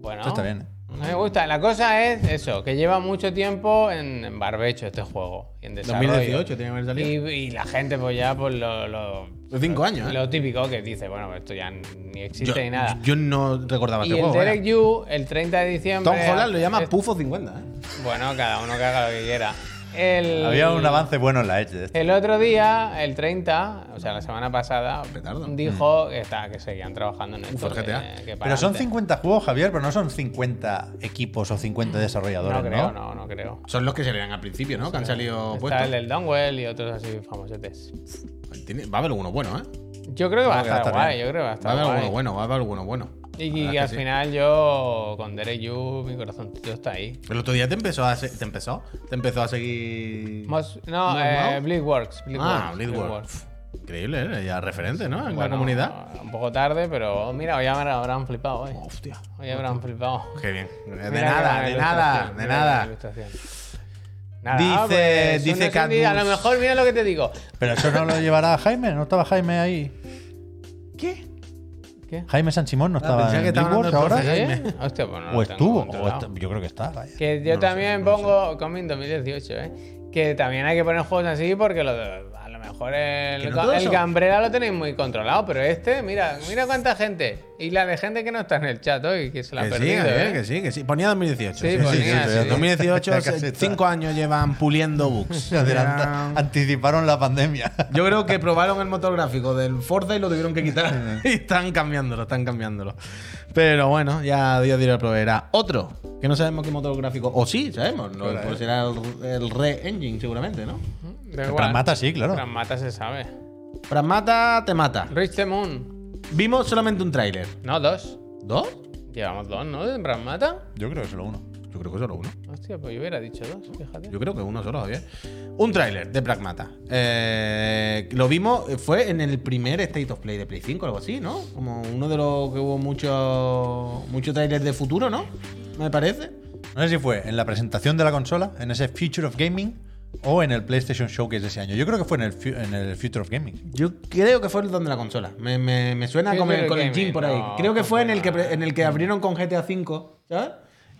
Speaker 1: Bueno,
Speaker 3: Esto está bien, ¿eh?
Speaker 1: Me gusta. La cosa es eso, que lleva mucho tiempo en, en barbecho este juego. Y en desarrollo.
Speaker 2: 2018 tiene que haber salido.
Speaker 1: Y, y la gente, pues ya, pues lo. lo
Speaker 2: Los cinco años, ¿eh?
Speaker 1: Lo típico que dice, bueno, pues esto ya ni existe
Speaker 2: Yo,
Speaker 1: ni nada.
Speaker 2: yo no recordaba
Speaker 1: y
Speaker 2: este
Speaker 1: el
Speaker 2: juego.
Speaker 1: Derek
Speaker 2: vaya.
Speaker 1: Yu, el 30 de diciembre.
Speaker 2: Tom Holland lo llama
Speaker 1: es-
Speaker 2: Pufo 50, ¿eh?
Speaker 1: Bueno, cada uno que haga lo que quiera. El,
Speaker 3: Había un avance bueno en la Edge de.
Speaker 1: El otro día, el 30, o sea, la semana pasada,
Speaker 2: Petardo.
Speaker 1: dijo que, está, que seguían trabajando en esto.
Speaker 2: el GTA.
Speaker 1: que- que para
Speaker 3: Pero son
Speaker 1: adelante.
Speaker 3: 50 juegos, Javier, pero no son 50 equipos o 50 desarrolladores,
Speaker 1: No
Speaker 3: ¿no?
Speaker 1: creo, no, no creo.
Speaker 2: Son los que se leían al principio, ¿no? Que han salido
Speaker 1: Está
Speaker 2: puestos.
Speaker 1: el del Downwell y otros así famosetes.
Speaker 2: Va a haber alguno bueno, ¿eh?
Speaker 1: Yo creo que va a
Speaker 3: va
Speaker 1: estar
Speaker 3: estar
Speaker 1: guay,
Speaker 3: bien.
Speaker 1: yo creo que va a
Speaker 2: Va a
Speaker 1: estar
Speaker 2: haber
Speaker 1: guay.
Speaker 2: alguno bueno, va a haber alguno bueno.
Speaker 1: Y, al
Speaker 2: sí.
Speaker 1: final yo, con Derek Yu, mi corazoncito está ahí.
Speaker 2: El otro día te empezó a se- te empezó, te empezó a seguir.
Speaker 1: Mos- no,
Speaker 2: ¿No,
Speaker 1: eh? Bleedworks.
Speaker 2: ah,
Speaker 1: Bleedworks,
Speaker 2: Bleedworks. Increíble, ¿eh? Ya referente, ¿no? En la
Speaker 1: Bueno,
Speaker 2: comunidad.
Speaker 1: Un poco tarde, pero mira, hoy habrán, habrán flipado hoy.
Speaker 2: Hostia.
Speaker 1: Hoy habrán flipado.
Speaker 2: Qué bien. De
Speaker 1: Mira
Speaker 2: nada,
Speaker 1: qué
Speaker 2: de
Speaker 1: buena
Speaker 2: nada,
Speaker 1: ilustración,
Speaker 2: de
Speaker 1: mira qué
Speaker 2: nada.
Speaker 1: ilustración. Nada,
Speaker 2: Dice-
Speaker 1: pues,
Speaker 2: dice
Speaker 1: indie- A lo
Speaker 2: Cadmus.
Speaker 1: mejor, mira lo que te digo.
Speaker 3: Pero eso no lo llevará Jaime, ¿no estaba Jaime ahí?
Speaker 2: ¿Qué?
Speaker 1: ¿Qué?
Speaker 3: Jaime San Simón no
Speaker 2: Ah,
Speaker 3: estaba en Dreamworks ahora.
Speaker 1: ¿Eh? Hostia, pues no
Speaker 3: O estuvo, o está- yo creo que está, vaya.
Speaker 1: Que yo
Speaker 3: No lo sé,
Speaker 1: también
Speaker 3: no sé.
Speaker 1: pongo, Comin 2018, ¿eh? Que también hay que poner juegos así porque lo de- a lo mejor el, el Gambrera lo tenéis muy controlado, pero este, mira, mira cuánta gente. Y la de gente que no está en el chat hoy, que se la ha
Speaker 2: Que sí,
Speaker 1: perdido,
Speaker 2: Javier,
Speaker 1: ¿eh?
Speaker 2: que sí, que sí. Ponía 2018.
Speaker 1: Sí, ponía,
Speaker 3: sí, sí.
Speaker 2: 2018,
Speaker 3: Casi
Speaker 2: se-
Speaker 3: está.
Speaker 2: cinco años llevan puliendo bugs.
Speaker 3: Anticiparon la pandemia.
Speaker 2: Yo creo que probaron el motor gráfico del Forza y lo tuvieron que quitar. y están cambiándolo, están cambiándolo. Pero bueno, ya Dios dirá proveerá. Otro, que no sabemos qué motor gráfico. O sí, sabemos. No, pues será el, el Re-Engine, seguramente, ¿no?
Speaker 3: Pragmata sí, claro.
Speaker 1: Pragmata se sabe.
Speaker 2: Pragmata te mata.
Speaker 1: Reach the Moon.
Speaker 2: Vimos solamente un tráiler.
Speaker 1: No, dos.
Speaker 2: ¿Dos?
Speaker 1: Llevamos dos, ¿no? De Pragmata.
Speaker 3: Yo creo que solo uno.
Speaker 2: Yo creo que solo uno.
Speaker 1: Hostia, pues yo hubiera dicho dos, fíjate.
Speaker 2: Yo creo que uno solo, Javier. Un tráiler de Pragmata. Eh, lo vimos, fue en el primer State of Play de Play 5 o algo así, ¿no? Como uno de los que hubo muchos mucho trailers de futuro, ¿no? Me parece.
Speaker 3: No sé si fue en la presentación de la consola, en ese Future of Gaming, o en el PlayStation Showcase de ese año. Yo creo que fue en el, en el Future of Gaming.
Speaker 2: Yo creo que fue el donde la consola. Me, me- me suena
Speaker 1: Future
Speaker 2: con el, con el
Speaker 1: Gaming,
Speaker 2: Jim por ahí.
Speaker 1: no,
Speaker 2: creo que fue en el que, en el que abrieron con GTA V, ¿sabes?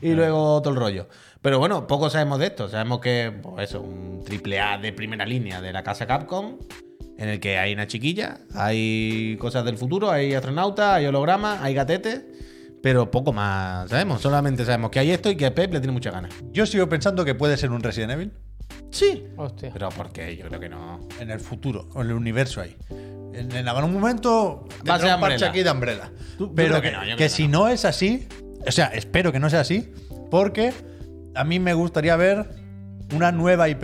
Speaker 2: Y luego todo el rollo. Pero bueno, poco sabemos de esto. Sabemos que, pues eso, un triple A de primera línea de la casa Capcom, en el que hay una chiquilla, hay cosas del futuro, hay astronautas, hay hologramas, hay gatetes, pero poco más sabemos. Solamente sabemos que hay esto y que Pep le tiene muchas ganas.
Speaker 3: Yo sigo pensando que puede ser un Resident Evil
Speaker 2: Sí.
Speaker 1: Hostia.
Speaker 2: Pero porque yo creo que no.
Speaker 3: en el futuro, o en el universo ahí. En, en algún momento
Speaker 2: Va a ser
Speaker 3: un parche aquí de Umbrella.
Speaker 2: Tú-
Speaker 3: Pero que,
Speaker 2: que no, yo creo
Speaker 3: que
Speaker 2: que
Speaker 3: si
Speaker 2: no.
Speaker 3: no es así, o sea, espero que no sea así, porque a mí me gustaría ver una nueva IP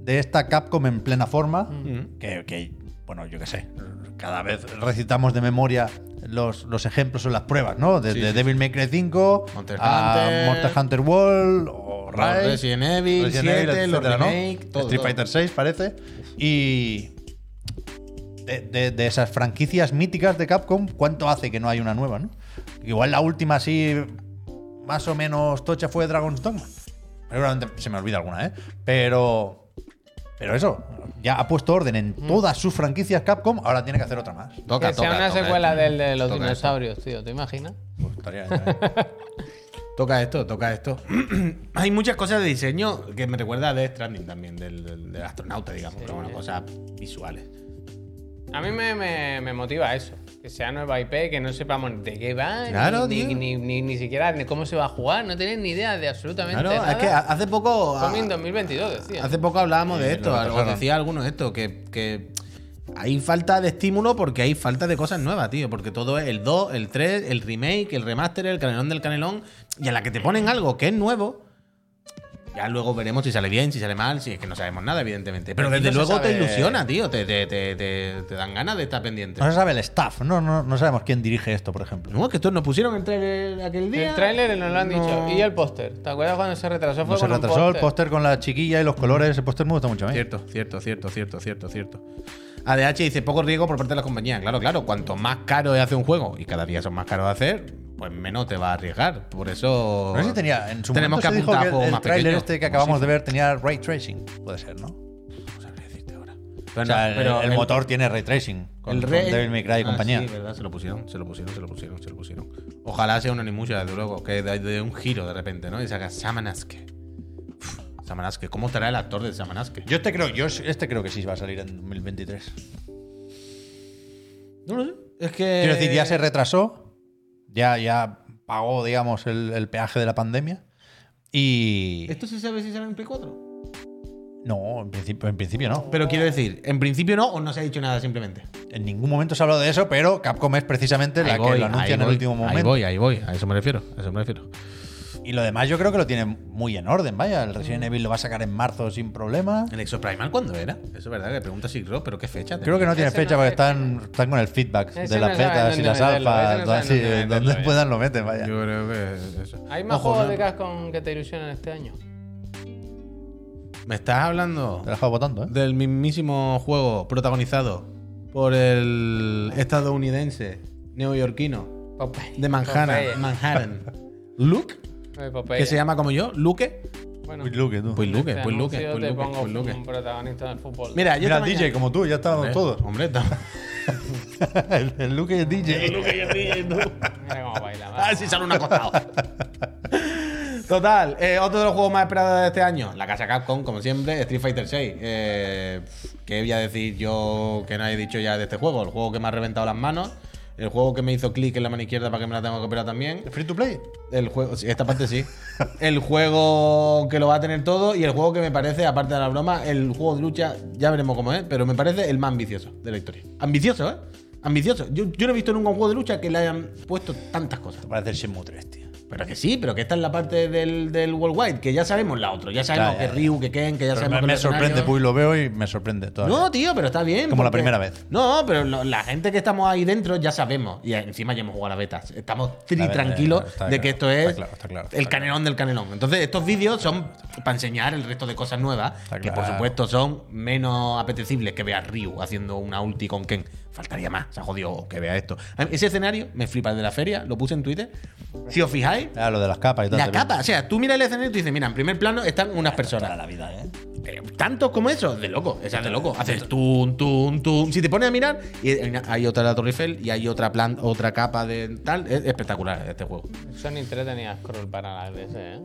Speaker 3: de esta Capcom en plena forma,
Speaker 2: Mm.
Speaker 3: que, que, bueno, yo qué sé, cada vez recitamos de memoria los, los ejemplos o las pruebas, ¿no? Desde
Speaker 2: Sí, sí,
Speaker 3: Devil May Cry 5
Speaker 2: Monster
Speaker 3: a
Speaker 2: Hunter,
Speaker 3: Monster Hunter World Rise,
Speaker 2: Resident Evil,
Speaker 3: Resident
Speaker 2: 7,
Speaker 3: Evil,
Speaker 2: los
Speaker 3: etcétera, ¿no?
Speaker 2: remake, todo,
Speaker 3: Street
Speaker 2: todo.
Speaker 3: Fighter 6 parece. Y de, de- de esas franquicias míticas de Capcom, ¿cuánto hace que no hay una nueva, no? Igual la última así más o menos tocha fue Dragon's Dogma. Seguramente se me olvida alguna, ¿eh? Pero pero eso, ya ha puesto orden en todas sus franquicias Capcom, ahora tiene que hacer otra más.
Speaker 2: Toca,
Speaker 1: que sea
Speaker 2: toca,
Speaker 1: una
Speaker 2: toca
Speaker 1: secuela
Speaker 2: esto.
Speaker 1: del de los dinosaurios, tío, ¿te imaginas?
Speaker 3: Pues estaría estaría bien.
Speaker 2: Toca esto, toca esto. Hay muchas cosas de diseño que me recuerda a Death Stranding también, del, del- del astronauta, digamos. pero bueno, cosas visuales.
Speaker 1: A mí me, me- me motiva eso. Que sea nueva IP, que no sepamos de qué va,
Speaker 2: Claro,
Speaker 1: ni, ni, ni, ni siquiera ni cómo se va a jugar. No tienen ni idea de absolutamente
Speaker 2: Claro,
Speaker 1: nada.
Speaker 2: es que hace poco.
Speaker 1: Comin 2022, decía.
Speaker 2: Hace poco hablábamos de
Speaker 3: Sí,
Speaker 2: esto, algo
Speaker 3: retrasaron.
Speaker 2: decía alguno de esto, que, que hay falta de estímulo porque hay falta de cosas nuevas, tío. Porque todo es el 2, el 3, el remake, el remaster, el canelón del canelón. Y a la que te ponen algo que es nuevo, ya luego veremos si sale bien, si sale mal, si es que no sabemos nada, evidentemente. Pero desde
Speaker 3: no
Speaker 2: luego te ilusiona, tío. Te, te, te, te- te dan ganas de estar pendiente.
Speaker 3: No se sabe el staff, no, no, no sabemos quién dirige esto, por ejemplo.
Speaker 2: No, que esto nos pusieron el trailer aquel día.
Speaker 1: El tráiler nos lo han
Speaker 2: No.
Speaker 1: dicho. Y el póster. ¿Te acuerdas cuando se retrasó? Fue
Speaker 3: No se retrasó el
Speaker 1: póster.
Speaker 3: póster con la chiquilla y los colores, ese póster me gusta mucho a mí.
Speaker 2: Cierto, cierto, cierto, cierto, cierto, cierto. ADH dice poco riesgo por parte de la compañía. Claro, claro, cuanto más caro es hacer un juego y cada día son más caros de hacer, pues menos te va a arriesgar. Por eso.
Speaker 3: No sé si tenía. En su
Speaker 2: tenemos que
Speaker 3: dijo
Speaker 2: apuntar a
Speaker 3: que el, tráiler
Speaker 2: pequeños.
Speaker 3: este que acabamos de ver tenía ray tracing. Puede ser, ¿no?
Speaker 2: No sabría decirte ahora.
Speaker 3: O
Speaker 2: Pero
Speaker 3: sea,
Speaker 2: no,
Speaker 3: el,
Speaker 2: pero
Speaker 3: el motor tiene ray tracing. Con,
Speaker 2: el
Speaker 3: con
Speaker 2: Rey-
Speaker 3: Devil May Cry y
Speaker 2: Ah,
Speaker 3: compañía.
Speaker 2: Sí, verdad, se lo pusieron, se lo pusieron, se lo pusieron, se lo pusieron. Ojalá sea una Onimusha, desde luego, que de, de un giro de repente, ¿no? Y saca Samanaske. Uf, Samanaske, ¿cómo estará el actor de Samanaske?
Speaker 3: Yo este creo, yo este creo que sí va a salir en 2023.
Speaker 2: No lo sé. Es que.
Speaker 3: Quiero decir, ya se retrasó, ya, ya pagó, digamos, el, el peaje de la pandemia. Y.
Speaker 2: ¿Esto se sabe si sale en Play 4?
Speaker 3: No, en principio, en principio no.
Speaker 2: Pero quiero decir, ¿en principio no o no se ha dicho nada simplemente?
Speaker 3: En ningún momento se ha hablado de eso, pero Capcom es precisamente la que lo anuncia en el último momento.
Speaker 2: Ahí voy, ahí voy, a eso me refiero, a eso me refiero.
Speaker 3: Y lo demás yo creo que lo tiene muy en orden, vaya. El Resident Evil lo va a sacar en marzo sin problema.
Speaker 2: ¿El Exoprimal cuándo era? Eso es verdad que pregunta Sig Rock, pero ¿qué fecha?
Speaker 3: Creo que no tiene
Speaker 1: Ese
Speaker 3: fecha
Speaker 1: no
Speaker 3: porque
Speaker 1: es-
Speaker 3: están, están con el feedback
Speaker 1: Ese
Speaker 3: de las betas y las alfas. donde puedan lo meten, vaya.
Speaker 2: Yo creo que eso.
Speaker 1: ¿Hay más
Speaker 2: Ojo,
Speaker 1: juegos
Speaker 2: ¿no?
Speaker 1: de Capcom que te ilusionan este año?
Speaker 2: Me estás hablando
Speaker 3: Te la votando, ¿eh?
Speaker 2: del mismísimo juego protagonizado por el estadounidense neoyorquino
Speaker 1: Popeye.
Speaker 2: de Manhattan. Manhattan. Luke,
Speaker 1: Popeye.
Speaker 2: que se llama como yo, Luke.
Speaker 1: Bueno,
Speaker 3: Uy, Luke, tú.
Speaker 2: Pues Luke,
Speaker 1: este
Speaker 2: pues
Speaker 1: anuncio
Speaker 2: pues
Speaker 1: pongo
Speaker 2: pues Luke.
Speaker 1: un protagonista del fútbol.
Speaker 2: Mira, yo
Speaker 3: Mira, DJ,
Speaker 2: mañana-
Speaker 3: como tú, ya estábamos
Speaker 2: Hombre,
Speaker 3: todos.
Speaker 2: Hombre, estamos.
Speaker 3: el, el Luke es DJ.
Speaker 1: Mira cómo baila.
Speaker 2: A ver si sale un acostado. Total, eh, otro de los juegos más esperados de este año, la casa Capcom, como siempre, Street Fighter 6. Eh, ¿Qué voy a decir yo que no he dicho ya de este juego? El juego que me ha reventado las manos, el juego que me hizo clic en la mano izquierda para que me la tenga que operar también.
Speaker 3: ¿Free to play?
Speaker 2: El juego, sí, esta parte sí. El juego que lo va a tener todo y el juego que me parece, aparte de la broma, el juego de lucha, ya veremos cómo es, pero me parece el más ambicioso de la historia. Ambicioso, ¿eh? Ambicioso. Yo, yo no he visto nunca un juego de lucha que le hayan puesto tantas cosas.
Speaker 3: Parece el Shenmue 3, tío.
Speaker 2: Pero que sí, pero que esta es la parte del, del Worldwide, que ya sabemos la otra. Ya sabemos
Speaker 3: Ya, ya,
Speaker 2: que. Ryu, que Ken, que ya
Speaker 3: Pero
Speaker 2: sabemos
Speaker 3: me, me sorprende, pues lo veo y me sorprende todavía.
Speaker 2: No, tío, pero está bien.
Speaker 3: Como la primera vez.
Speaker 2: No, pero lo- la gente que estamos ahí dentro ya sabemos. Y encima ya hemos jugado a la beta. Estamos tri
Speaker 3: La
Speaker 2: tranquilos de que esto es
Speaker 3: claro, claro,
Speaker 2: el canelón del canelón. Entonces, estos vídeos son para enseñar el resto de cosas nuevas. Que por supuesto son menos apetecibles que veas Ryu haciendo una ulti con Ken. Faltaría más, se ha jodido que vea esto. Ese escenario me flipa el de la feria, lo puse en Twitter. Si os fijáis,
Speaker 3: Ah, lo de las capas y tal.
Speaker 2: la
Speaker 3: también.
Speaker 2: capa, o sea, tú miras el escenario y tú dices, mira, en primer plano están unas personas.
Speaker 3: Para la vida, ¿eh?
Speaker 2: Pero tanto como eso, de loco, es de loco. Haces tun, tun, tun. Si te pones a mirar, y hay otra de la Torre Eiffel y hay otra plan, otra capa de tal. Es espectacular este juego.
Speaker 1: Sony 3 tenía scroll para la DS, ¿eh?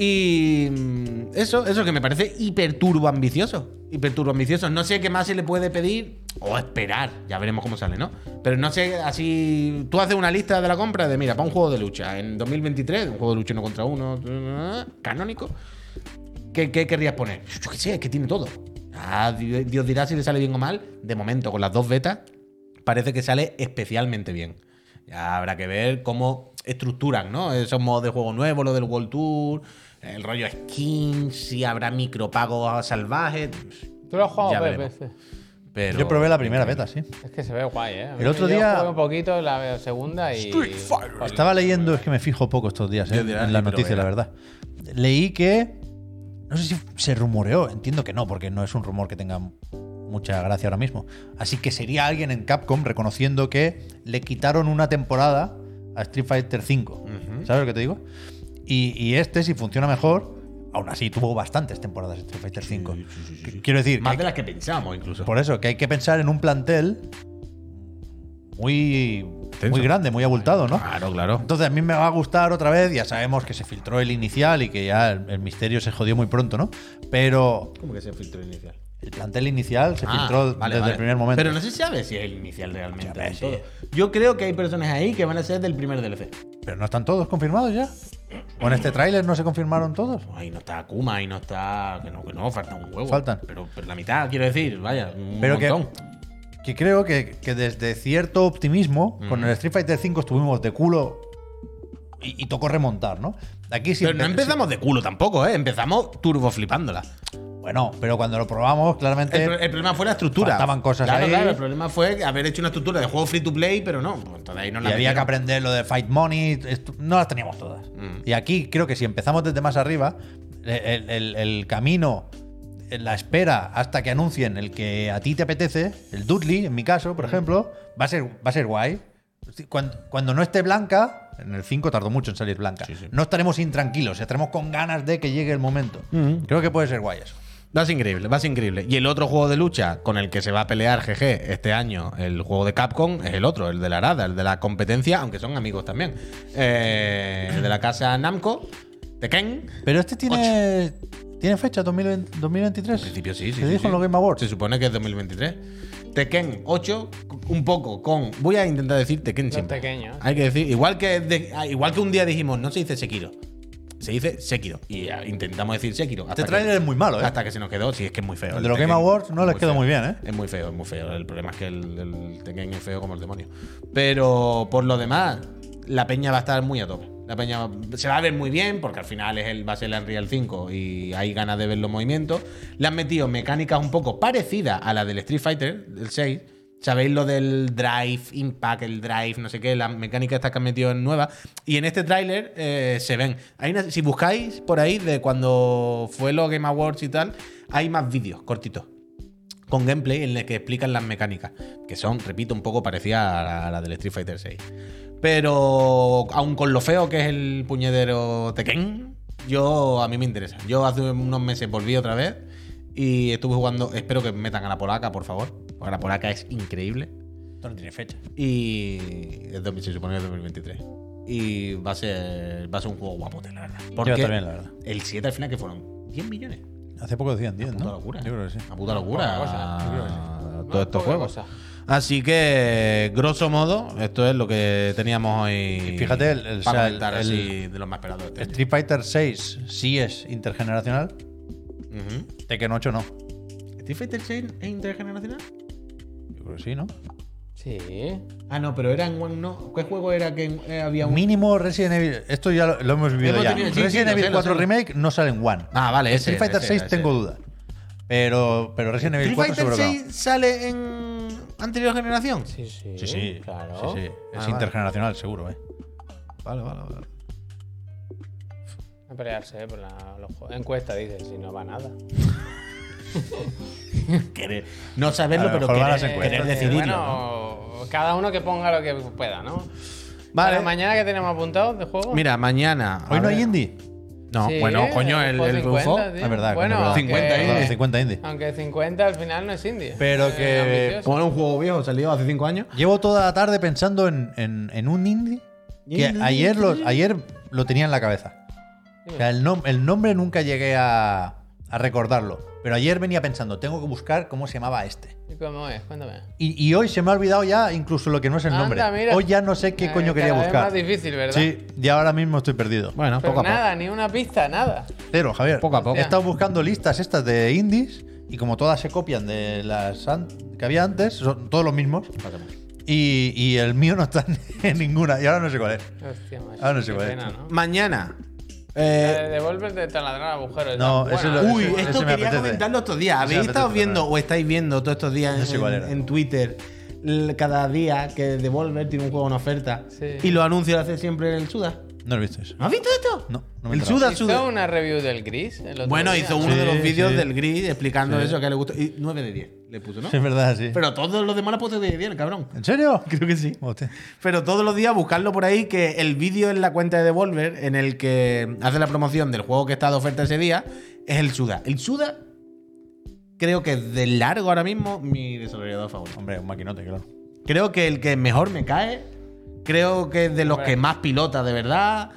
Speaker 2: Y mm, eso, eso que me parece hiper turbo ambicioso. Hiper turbo ambicioso. No sé qué más se le puede pedir o esperar. Ya veremos cómo sale, ¿no? Pero no sé, así. Tú haces una lista de la compra de, mira, para un juego de lucha en 2023, un juego de lucha uno contra uno, canónico. ¿Qué, qué querrías poner? Yo qué sé, es que tiene todo. Ah, Di- Dios dirá si le sale bien o mal. De momento, con las dos betas, parece que sale especialmente bien. Ya habrá que ver cómo estructuran, ¿no? Esos modos de juego nuevos, lo del World Tour, el rollo skins, si habrá micropagos salvajes.
Speaker 1: ¿Tú lo has jugado,
Speaker 2: veremos.
Speaker 1: este?
Speaker 2: Pero
Speaker 3: Yo probé la primera beta, sí.
Speaker 1: Es que se ve guay, ¿eh?
Speaker 3: El otro
Speaker 1: yo
Speaker 3: día-
Speaker 1: jugué un poquito la segunda y...
Speaker 3: Estaba leyendo, es que me fijo poco estos días, ¿eh? En la
Speaker 2: sí, pero
Speaker 3: noticia, la verdad. Leí que. No sé si se rumoreó, entiendo que no, porque no es un rumor que tenga mucha gracia ahora mismo. Así que sería alguien en Capcom reconociendo que le quitaron una temporada a Street Fighter V. ¿Sabes lo que te digo? Y, y este, si funciona mejor, aún así tuvo bastantes temporadas Street Fighter V. Que- Quiero decir,
Speaker 2: Más de las que pensamos, incluso.
Speaker 3: por eso, que hay que pensar en un plantel muy, muy grande, muy abultado, ¿no?
Speaker 2: Claro, claro.
Speaker 3: Entonces a mí me va a gustar otra vez, ya sabemos que se filtró el inicial y que ya el, el misterio se jodió muy pronto, ¿no? Pero
Speaker 2: ¿Cómo que se filtró inicial?
Speaker 3: el plantel inicial se
Speaker 2: Ah,
Speaker 3: filtró
Speaker 2: vale,
Speaker 3: desde
Speaker 2: vale.
Speaker 3: el primer momento.
Speaker 2: Pero no se sabe si es el inicial realmente.
Speaker 3: Ves, sí.
Speaker 2: Yo creo que hay personas ahí que van a ser del primer DLC.
Speaker 3: Pero no están todos confirmados ya. ¿O en este tráiler no se confirmaron todos?
Speaker 2: Ahí no está Akuma, ahí no está. Que no, que no, falta un huevo.
Speaker 3: Faltan.
Speaker 2: Pero, pero la mitad, quiero decir, vaya, un
Speaker 3: Pero que,
Speaker 2: montón.
Speaker 3: que creo que, que desde cierto optimismo, con el Street Fighter V estuvimos de culo y, y tocó remontar, ¿no? Aquí sí
Speaker 2: Pero no
Speaker 3: empe-
Speaker 2: empezamos de culo tampoco, ¿eh? Empezamos turbo flipándola.
Speaker 3: Bueno, pero cuando lo probamos, claramente.
Speaker 2: El, el problema fue la estructura.
Speaker 3: faltaban cosas
Speaker 2: claro,
Speaker 3: ahí.
Speaker 2: Claro, el problema fue haber hecho una estructura de juego free to play, pero no. Pues entonces ahí no
Speaker 3: y
Speaker 2: la
Speaker 3: había que aprender lo de Fight Money. no las teníamos todas.
Speaker 2: Mm.
Speaker 3: Y aquí creo que si empezamos desde más arriba, el, el- el camino la espera hasta que anuncien el que a ti te apetece, el Dudley, en mi caso, por ejemplo, va a ser, va a ser guay. Cuando, cuando no esté blanca, en el 5 tardó mucho en salir blanca, no estaremos intranquilos, estaremos con ganas de que llegue el momento. Creo que puede ser guay eso.
Speaker 2: Va a ser increíble, va a ser increíble. Y el otro juego de lucha con el que se va a pelear GG este año, el juego de Capcom, es el otro, el de la Arada, el de la competencia, aunque son amigos también. Eh, el de la casa Namco, Tekken.
Speaker 3: Pero este tiene, ¿tiene fecha 2020 2023.
Speaker 2: En principio sí, sí.
Speaker 3: Se
Speaker 2: sí,
Speaker 3: dijo
Speaker 2: sí.
Speaker 3: en los Game Awards.
Speaker 2: Se supone que es 2023. Tekken 8, un poco con. Voy a intentar decir Tekken siempre.
Speaker 1: pequeños.
Speaker 2: Hay que decir, igual que, de- ah, igual que un día dijimos, no se dice Sekiro. Se dice Sekiro. Y ah, intentamos decir Sekiro. hasta
Speaker 3: Este
Speaker 2: que-
Speaker 3: tráiler es muy malo, ¿eh?
Speaker 2: Hasta que se nos quedó. Sí, es que es muy feo.
Speaker 3: El de los Game. Awards no
Speaker 2: Es
Speaker 3: les quedó
Speaker 2: feo.
Speaker 3: muy bien, ¿eh?
Speaker 2: Es muy feo, es muy feo. El problema es que el, el Tekken es feo como el demonio. Pero por lo demás, la peña va a estar muy a tope. La peña se va a ver muy bien porque al final es el, va a ser el Unreal 5 y hay ganas de ver los movimientos. Le han metido mecánicas un poco parecidas a la del Street Fighter, del 6. ¿Sabéis lo del drive, impact, el drive, no sé qué? Las mecánicas estas que han metido en nuevas. Y en este tráiler eh, se ven. Si buscáis por ahí de cuando fue los Game Awards y tal, hay más vídeos cortitos con gameplay en el que explican las mecánicas, que son, repito, un poco parecidas a la, a la del Street Fighter 6. Pero aun con lo feo que es el puñedero Tekken, yo a mí me interesa. Yo hace unos meses volví otra vez y estuve jugando, espero que metan a la polaca, por favor, porque la polaca es increíble.
Speaker 3: Esto no tiene fecha.
Speaker 2: Y es dos- se supone que es 2023. Y va a ser va a ser un juego guapote, la verdad. Porque
Speaker 3: estar bien, la verdad.
Speaker 2: el 7 al final que fueron 10 millones.
Speaker 3: Hace poco decían 10,
Speaker 2: Puta
Speaker 3: ¿no?
Speaker 2: locura.
Speaker 3: Yo creo que sí.
Speaker 2: Una puta locura.
Speaker 1: Poca cosa, yo creo que sí.
Speaker 2: Todos
Speaker 1: No,
Speaker 2: estos juegos.
Speaker 1: cosa.
Speaker 2: Así que, grosso modo, esto es lo que teníamos hoy.
Speaker 3: Y fíjate, el- el-
Speaker 2: para
Speaker 3: o sea, el-
Speaker 2: así de los más esperados este.
Speaker 3: Street Fighter 6 sí es intergeneracional,
Speaker 2: Ujú.
Speaker 3: Tekken 8 no.
Speaker 2: ¿Street Fighter 6 es intergeneracional?
Speaker 3: Yo creo que sí, ¿no?
Speaker 1: Sí.
Speaker 2: Ah, no, pero era en One, no. ¿Qué juego era que eh, había un.
Speaker 3: Mínimo Resident Evil. Esto ya lo, lo hemos vivido ya.
Speaker 2: tenido- sí, sí,
Speaker 3: Resident Evil
Speaker 2: sé, lo
Speaker 3: 4
Speaker 2: sé.
Speaker 3: Remake no sale en One.
Speaker 2: Ah, vale, ese.
Speaker 3: Street Fighter
Speaker 2: ese,
Speaker 3: 6
Speaker 2: ese.
Speaker 3: tengo dudas. Pero, pero Resident Evil
Speaker 2: ¿Street
Speaker 3: 4
Speaker 2: Fighter
Speaker 3: seguro que
Speaker 2: 6 sale en anterior generación?
Speaker 1: Sí, sí.
Speaker 3: Sí, sí.
Speaker 1: Claro.
Speaker 3: Sí, sí. Es
Speaker 2: Ah, vale.
Speaker 3: intergeneracional, seguro, eh.
Speaker 2: Vale, vale, vale.
Speaker 1: A pelearse, eh, por la, los juegos. Encuesta, dice, si no va nada.
Speaker 2: Querer- No saberlo, pero querer,
Speaker 3: encuestas.
Speaker 2: querer decidirlo. ¿no?
Speaker 1: bueno, cada uno que ponga lo que pueda, ¿no?
Speaker 2: Vale.
Speaker 1: Mañana que tenemos apuntado de juego.
Speaker 2: Mira, mañana.
Speaker 3: Hoy no hay indie.
Speaker 2: No,
Speaker 1: Sí,
Speaker 2: bueno, coño, el, el
Speaker 1: 50,
Speaker 2: Rufo.
Speaker 3: Es verdad,
Speaker 1: Bueno,
Speaker 3: coño, es verdad.
Speaker 2: 50
Speaker 1: aunque-
Speaker 2: indie.
Speaker 3: 50 indie.
Speaker 1: Aunque 50 al final no es indie.
Speaker 3: Pero que-
Speaker 2: era un juego viejo, salió hace 5 años.
Speaker 3: Llevo toda la tarde pensando en, en- en un indie que
Speaker 2: Indie.
Speaker 3: ayer lo, ayer lo tenía en la cabeza. O sea, el, nom- el nombre nunca llegué a, a recordarlo. Pero ayer venía pensando, tengo que buscar cómo se llamaba este.
Speaker 1: ¿Y cómo es? Cuéntame.
Speaker 3: Y, y hoy se me ha olvidado ya incluso lo que no es el
Speaker 1: Anda,
Speaker 3: nombre.
Speaker 1: mira.
Speaker 3: Hoy ya no sé qué
Speaker 1: Eh,
Speaker 3: coño quería
Speaker 1: vez
Speaker 3: buscar.
Speaker 1: más difícil, ¿verdad?
Speaker 3: Sí, y ahora mismo estoy perdido.
Speaker 2: Bueno,
Speaker 1: Pero
Speaker 2: poco a
Speaker 1: nada, ni una pista, nada.
Speaker 3: Pero, Javier,
Speaker 2: Poco a poco.
Speaker 3: he estado buscando listas estas de indies y como todas se copian de las que había antes, son todos los mismos.
Speaker 2: poco.
Speaker 3: Y, y el mío no está en ninguna. Y ahora no sé cuál es.
Speaker 1: Hostia, macho.
Speaker 3: Ah, no sé cuál es.
Speaker 2: Mañana.
Speaker 1: Eh,
Speaker 2: Eh,
Speaker 1: Devolver de taladrar agujero.
Speaker 3: No, lo-
Speaker 2: uy,
Speaker 3: ese-
Speaker 2: esto
Speaker 3: ese me
Speaker 2: quería
Speaker 3: apetece.
Speaker 2: comentarlo estos días.
Speaker 3: Ese
Speaker 2: ¿Habéis estado viendo o estáis viendo todos estos días
Speaker 3: No sé cuál
Speaker 2: en,
Speaker 3: era.
Speaker 2: en Twitter? l- Cada día que Devolver tiene un juego en oferta
Speaker 1: Sí.
Speaker 2: y los anuncios lo hace siempre el Suda.
Speaker 3: No lo he visto eso.
Speaker 2: ¿No has visto esto?
Speaker 3: No, no me he
Speaker 2: el
Speaker 3: enterado.
Speaker 2: Suda,
Speaker 1: Hizo
Speaker 2: Suda.
Speaker 1: una review del gris. el otro
Speaker 2: Bueno,
Speaker 1: día,
Speaker 2: hizo
Speaker 1: ¿no?
Speaker 2: uno de
Speaker 3: Sí,
Speaker 2: los vídeos
Speaker 3: sí.
Speaker 2: del gris explicando
Speaker 3: Sí.
Speaker 2: eso que le gustó. Y 9 de 10 le puso, ¿no?
Speaker 3: Sí, es verdad, sí.
Speaker 2: Pero todos los demás le puso 10 de 10, el cabrón.
Speaker 3: ¿En serio?
Speaker 2: Creo que sí.
Speaker 3: Hostia.
Speaker 2: Pero todos los días buscarlo por ahí, que el vídeo en la cuenta de Devolver en el que hace la promoción del juego que está de oferta ese día es el Suda. El Suda creo que es de largo ahora mismo mi desarrollador favorito.
Speaker 3: Hombre, un maquinote, claro.
Speaker 2: Creo que el que mejor me cae, creo que es de los que más pilota de verdad.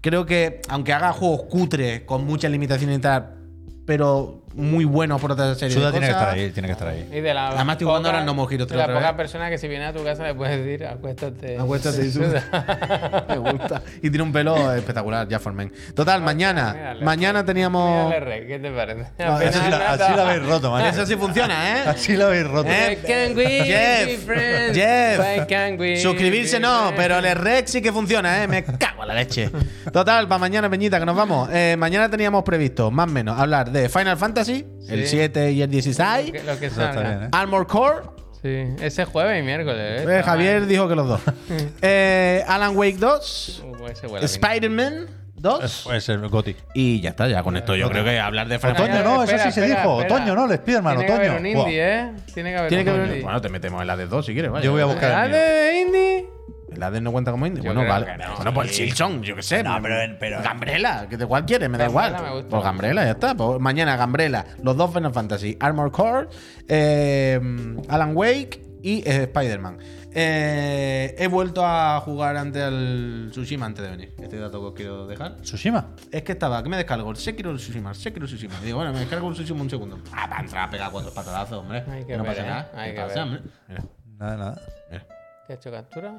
Speaker 2: Creo que, aunque haga juegos cutres con muchas limitaciones y tal, pero muy buenos por otra serie
Speaker 3: Suda
Speaker 2: de
Speaker 3: tiene que estar ahí, tiene que estar ahí.
Speaker 1: Y de la
Speaker 2: Además, estoy jugando ahora No
Speaker 1: de
Speaker 2: 3
Speaker 1: la poca persona que si viene a tu casa le puedes decir, acuéstate.
Speaker 2: Acuéstate y suda. Me gusta. Y tiene un pelo espectacular, ya Formen. Total, mañana.
Speaker 1: mírale.
Speaker 2: Mañana teníamos.
Speaker 1: Mírale, ¿qué te parece?
Speaker 2: No,
Speaker 1: Al
Speaker 3: Así la, la habéis roto, man.
Speaker 2: Eso sí funciona, ¿eh?
Speaker 3: Así la habéis roto.
Speaker 2: Eh,
Speaker 1: be
Speaker 2: Jeff,
Speaker 1: friends?
Speaker 2: Jeff,
Speaker 1: we
Speaker 2: Suscribirse
Speaker 1: be
Speaker 2: no,
Speaker 1: friends?
Speaker 2: pero el rec sí que funciona, ¿eh? Me cago en la leche. Total, para mañana, Peñita, que nos vamos. Eh, mañana teníamos previsto, más o menos, hablar de Final Fantasy, el
Speaker 1: Sí.
Speaker 2: 7 y el 16,
Speaker 1: Lo que, lo que salga.
Speaker 3: bien, ¿eh?
Speaker 2: Armor Core.
Speaker 1: Sí, ese jueves y miércoles. ¿eh?
Speaker 2: eh, Javier dijo que los dos. Eh, Alan Wake 2.
Speaker 1: Uh.
Speaker 2: Spider-Man, 2.
Speaker 3: Puede ser Goti.
Speaker 2: Y ya está, ya con esto yo creo que hablar de Final
Speaker 3: Otoño, no, eso sí se dijo. Otoño, no, el Spiderman,
Speaker 1: Tiene que haber un indie, ¿eh? Tiene que haber
Speaker 2: Tiene que
Speaker 1: un
Speaker 2: haber.
Speaker 1: indie.
Speaker 2: Bueno, te metemos en la de 2 si quieres, vaya.
Speaker 3: Yo voy a buscar
Speaker 1: ¿Ah,
Speaker 3: el mío.
Speaker 1: de indie?
Speaker 2: ¿El Hades no cuenta como indie?
Speaker 1: Yo
Speaker 2: Bueno,
Speaker 1: creo
Speaker 2: vale.
Speaker 1: que no.
Speaker 2: bueno, pues el Silson, yo qué sé.
Speaker 3: No, pero- pero-
Speaker 2: Gambrela, que de cuál quieres, me da
Speaker 1: Gambrela
Speaker 2: igual.
Speaker 1: me gusta.
Speaker 2: Pues Gambrela, ya está. Pues mañana Gambrela, los dos Final Fantasy, Armor Core, eh, Alan Wake y eh, Spider-Man. Eh, he vuelto a jugar antes al Tsushima antes de venir. Este dato que os quiero dejar.
Speaker 3: Tsushima.
Speaker 2: Es que estaba, ¿qué me descargo? El Sekiro el Tsushima, el Sekiro el Tsushima. Y digo, bueno, me descargo el Tsushima un segundo. Ah, para entrar a pegar cuatro patadazos, hombre.
Speaker 1: Hay que
Speaker 2: no
Speaker 1: ver,
Speaker 2: pasa
Speaker 1: ¿eh?
Speaker 2: nada.
Speaker 1: Hay
Speaker 2: ¿Qué
Speaker 1: que
Speaker 2: pasa,
Speaker 1: ver.
Speaker 2: hombre? Mira,
Speaker 3: Nada, nada.
Speaker 2: mira.
Speaker 1: ¿Te ha hecho captura?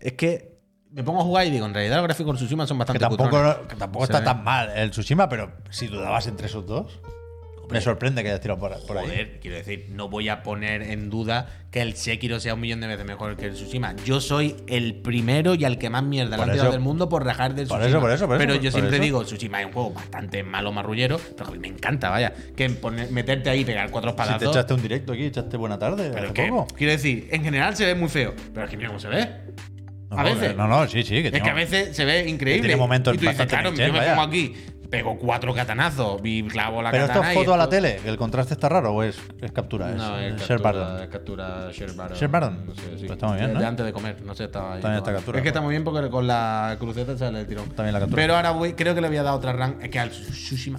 Speaker 2: Es que me pongo a jugar y digo, en realidad los gráficos del Tsushima son
Speaker 3: Que
Speaker 2: bastante
Speaker 3: tampoco,
Speaker 2: cutrones.
Speaker 3: que tampoco está
Speaker 2: ve.
Speaker 3: tan mal el Tsushima, pero si dudabas entre esos dos, me sorprende que hayas tirado por, por ahí.
Speaker 2: Joder, quiero decir, no voy a poner en duda que el Sekiro sea un millón de veces mejor que el Tsushima. Yo soy el primero y al que más mierda le
Speaker 3: Por
Speaker 2: han tirado del mundo por rajar del
Speaker 3: por
Speaker 2: Tsushima.
Speaker 3: eso, por eso, por eso,
Speaker 2: pero yo siempre digo, Tsushima es un juego bastante malo, marrullero, pero que a mí me encanta, vaya. Que poner- meterte ahí y pegar cuatro
Speaker 3: Si te echaste un directo aquí, echaste buena tarde.
Speaker 2: pero que,
Speaker 3: poco.
Speaker 2: quiero decir, en general se ve muy feo, pero es que mira cómo se ve.
Speaker 3: No,
Speaker 2: a veces.
Speaker 3: No, no, sí, sí. Que
Speaker 2: Es
Speaker 3: tiene-
Speaker 2: que a veces se ve increíble.
Speaker 3: tiene momentos
Speaker 2: y tú dices, claro, yo me pongo aquí, pego cuatro catanazos y clavo la
Speaker 3: Pero esto
Speaker 2: katana
Speaker 3: es
Speaker 2: y
Speaker 3: foto a la
Speaker 2: esto-
Speaker 3: tele, el contraste está raro o es, es captura.
Speaker 2: No,
Speaker 3: es,
Speaker 2: es captura, es captura. Share button. No sé, sí.
Speaker 3: Pues está muy bien, ¿no?
Speaker 2: de antes de comer, no sé, estaba ahí.
Speaker 3: También está captura,
Speaker 2: Es que está
Speaker 3: pues.
Speaker 2: muy bien porque con la cruceta sale el tirón.
Speaker 3: También la captura.
Speaker 2: Pero ahora voy, creo que le voy a dar otra rank. Es que al Tsushima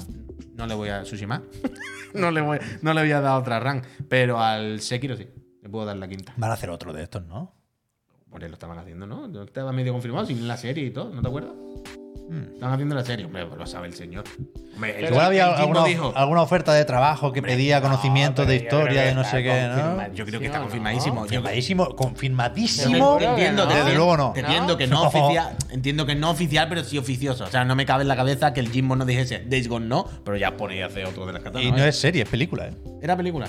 Speaker 2: no le voy a Tsushima. no, le voy, no le voy a dar otra rank. Pero al Sekiro sí. Le puedo dar la quinta.
Speaker 3: Van a hacer otro de estos, ¿no?
Speaker 2: Ahí lo estaban haciendo, ¿no? Estaba medio confirmado, sin la serie y todo, ¿no te acuerdas? Estaban haciendo la serie. Hombre, lo sabe el señor. Hombre, el,
Speaker 3: Igual había alguna,
Speaker 2: dijo,
Speaker 3: alguna oferta de trabajo que pedía conocimiento
Speaker 1: pero
Speaker 3: de historia,
Speaker 1: que
Speaker 3: de no sé qué, ¿no?
Speaker 2: Yo creo que está
Speaker 1: ¿Sí o no?
Speaker 2: confirmadísimo. Yo-
Speaker 3: Confirmadísimo, confirmadísimo.
Speaker 1: Que
Speaker 2: entiendo,
Speaker 1: no.
Speaker 2: te
Speaker 3: Desde luego no.
Speaker 2: entiendo que no,
Speaker 3: No.
Speaker 2: oficial, entiendo que no oficial, pero sí oficioso. O sea, no me cabe en la cabeza que el Jimbo no dijese Days Gone no, pero ya ponía hacer otro de las katanas.
Speaker 3: Y no es serie, es película, ¿eh?
Speaker 2: ¿Era película?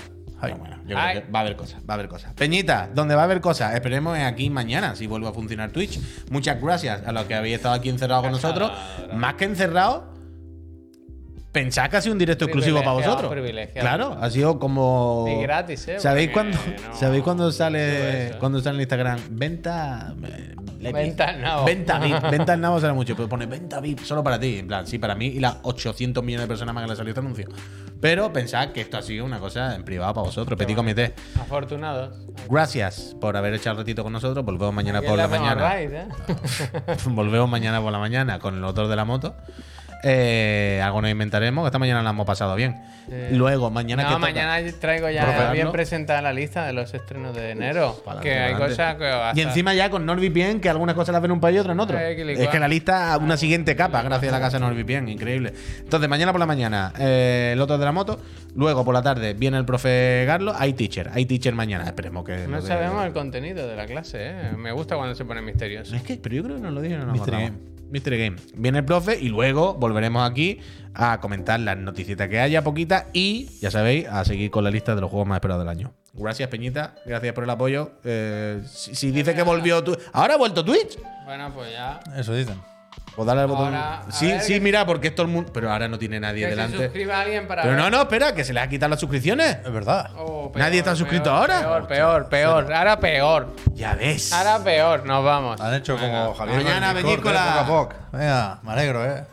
Speaker 2: Bueno, yo
Speaker 1: Ay.
Speaker 2: creo que va a haber cosas, va a haber cosas. Peñita, donde va a haber cosas, esperemos es aquí mañana, si vuelve a funcionar Twitch. Muchas gracias a los que habéis estado aquí encerrados con nosotros. Más que encerrados, pensad que ha sido un directo exclusivo para vosotros.
Speaker 1: privilegiado.
Speaker 2: Claro, ha sido como.
Speaker 1: Y gratis, ¿eh?
Speaker 2: ¿Sabéis cuándo,
Speaker 1: no-
Speaker 2: ¿sabéis cuándo sale,
Speaker 1: eso.
Speaker 2: cuando sale en Instagram? Venta. eh.
Speaker 1: Venta nabo.
Speaker 2: Venta VIP. Venta nabo sale mucho, pero pone venta VIP solo para ti. En plan, sí, para mí y las 800 millones de personas más que le salió este anuncio. Pero pensad que esto ha sido una cosa en privado para vosotros, Petit Comité.
Speaker 1: Afortunados.
Speaker 2: Gracias por haber echado un ratito con nosotros. Volvemos mañana
Speaker 1: Aquí
Speaker 2: por la mañana.
Speaker 1: raid, ¿eh?
Speaker 2: Volvemos mañana por la mañana con el motor de la moto. Eh, algo nos inventaremos, que esta mañana la hemos pasado bien.
Speaker 1: Sí.
Speaker 2: Luego, mañana que
Speaker 1: No,
Speaker 2: toca?
Speaker 1: mañana traigo ya
Speaker 2: Probarlo.
Speaker 1: bien presentada la lista de los estrenos de enero. Que hay cosas que hasta-
Speaker 2: Y encima ya con NordVPN, que algunas cosas las ven en un país y otras en otro.
Speaker 1: Eh, que
Speaker 2: es que la lista, una siguiente capa, gracias a la casa de NordVPN, increíble. Entonces, mañana por la mañana, eh, el otro de la moto. Luego, por la tarde, viene el profe Garlo. Hay teacher, hay teacher mañana. Esperemos que.
Speaker 1: No
Speaker 2: de-
Speaker 1: sabemos el contenido de la clase, ¿eh? Me gusta cuando se pone misterioso.
Speaker 2: Es que, pero yo creo que nos lo dije, no
Speaker 3: Mystery
Speaker 2: Game. Viene el profe y luego volveremos aquí a comentar las noticitas que haya, poquitas, y ya sabéis, a seguir con la lista de los juegos más esperados del año. Gracias, Peñita. Gracias por el apoyo. Eh, si, si dice que volvió tu ¿Ahora ha vuelto Twitch?
Speaker 1: Bueno, pues ya.
Speaker 3: Eso dicen.
Speaker 2: Pues dale al botón.
Speaker 1: Ahora,
Speaker 2: sí,
Speaker 1: ver,
Speaker 2: sí,
Speaker 1: que-
Speaker 2: mira, porque es todo el mundo. Pero ahora no tiene nadie
Speaker 1: Que se
Speaker 2: delante.
Speaker 1: suscriba alguien para.
Speaker 2: Pero
Speaker 1: ver.
Speaker 2: no, no, espera, que se le ha quitado las suscripciones.
Speaker 3: Es verdad.
Speaker 1: Oh,
Speaker 2: ¿Nadie está suscrito
Speaker 1: peor,
Speaker 2: ahora?
Speaker 1: Peor, peor, peor. Ahora peor.
Speaker 2: Ya ves.
Speaker 1: Ahora peor. Nos vamos.
Speaker 3: Han hecho como. Javier.
Speaker 2: Mañana venid con
Speaker 3: eh,
Speaker 2: la-.
Speaker 3: Venga, me alegro, ¿eh?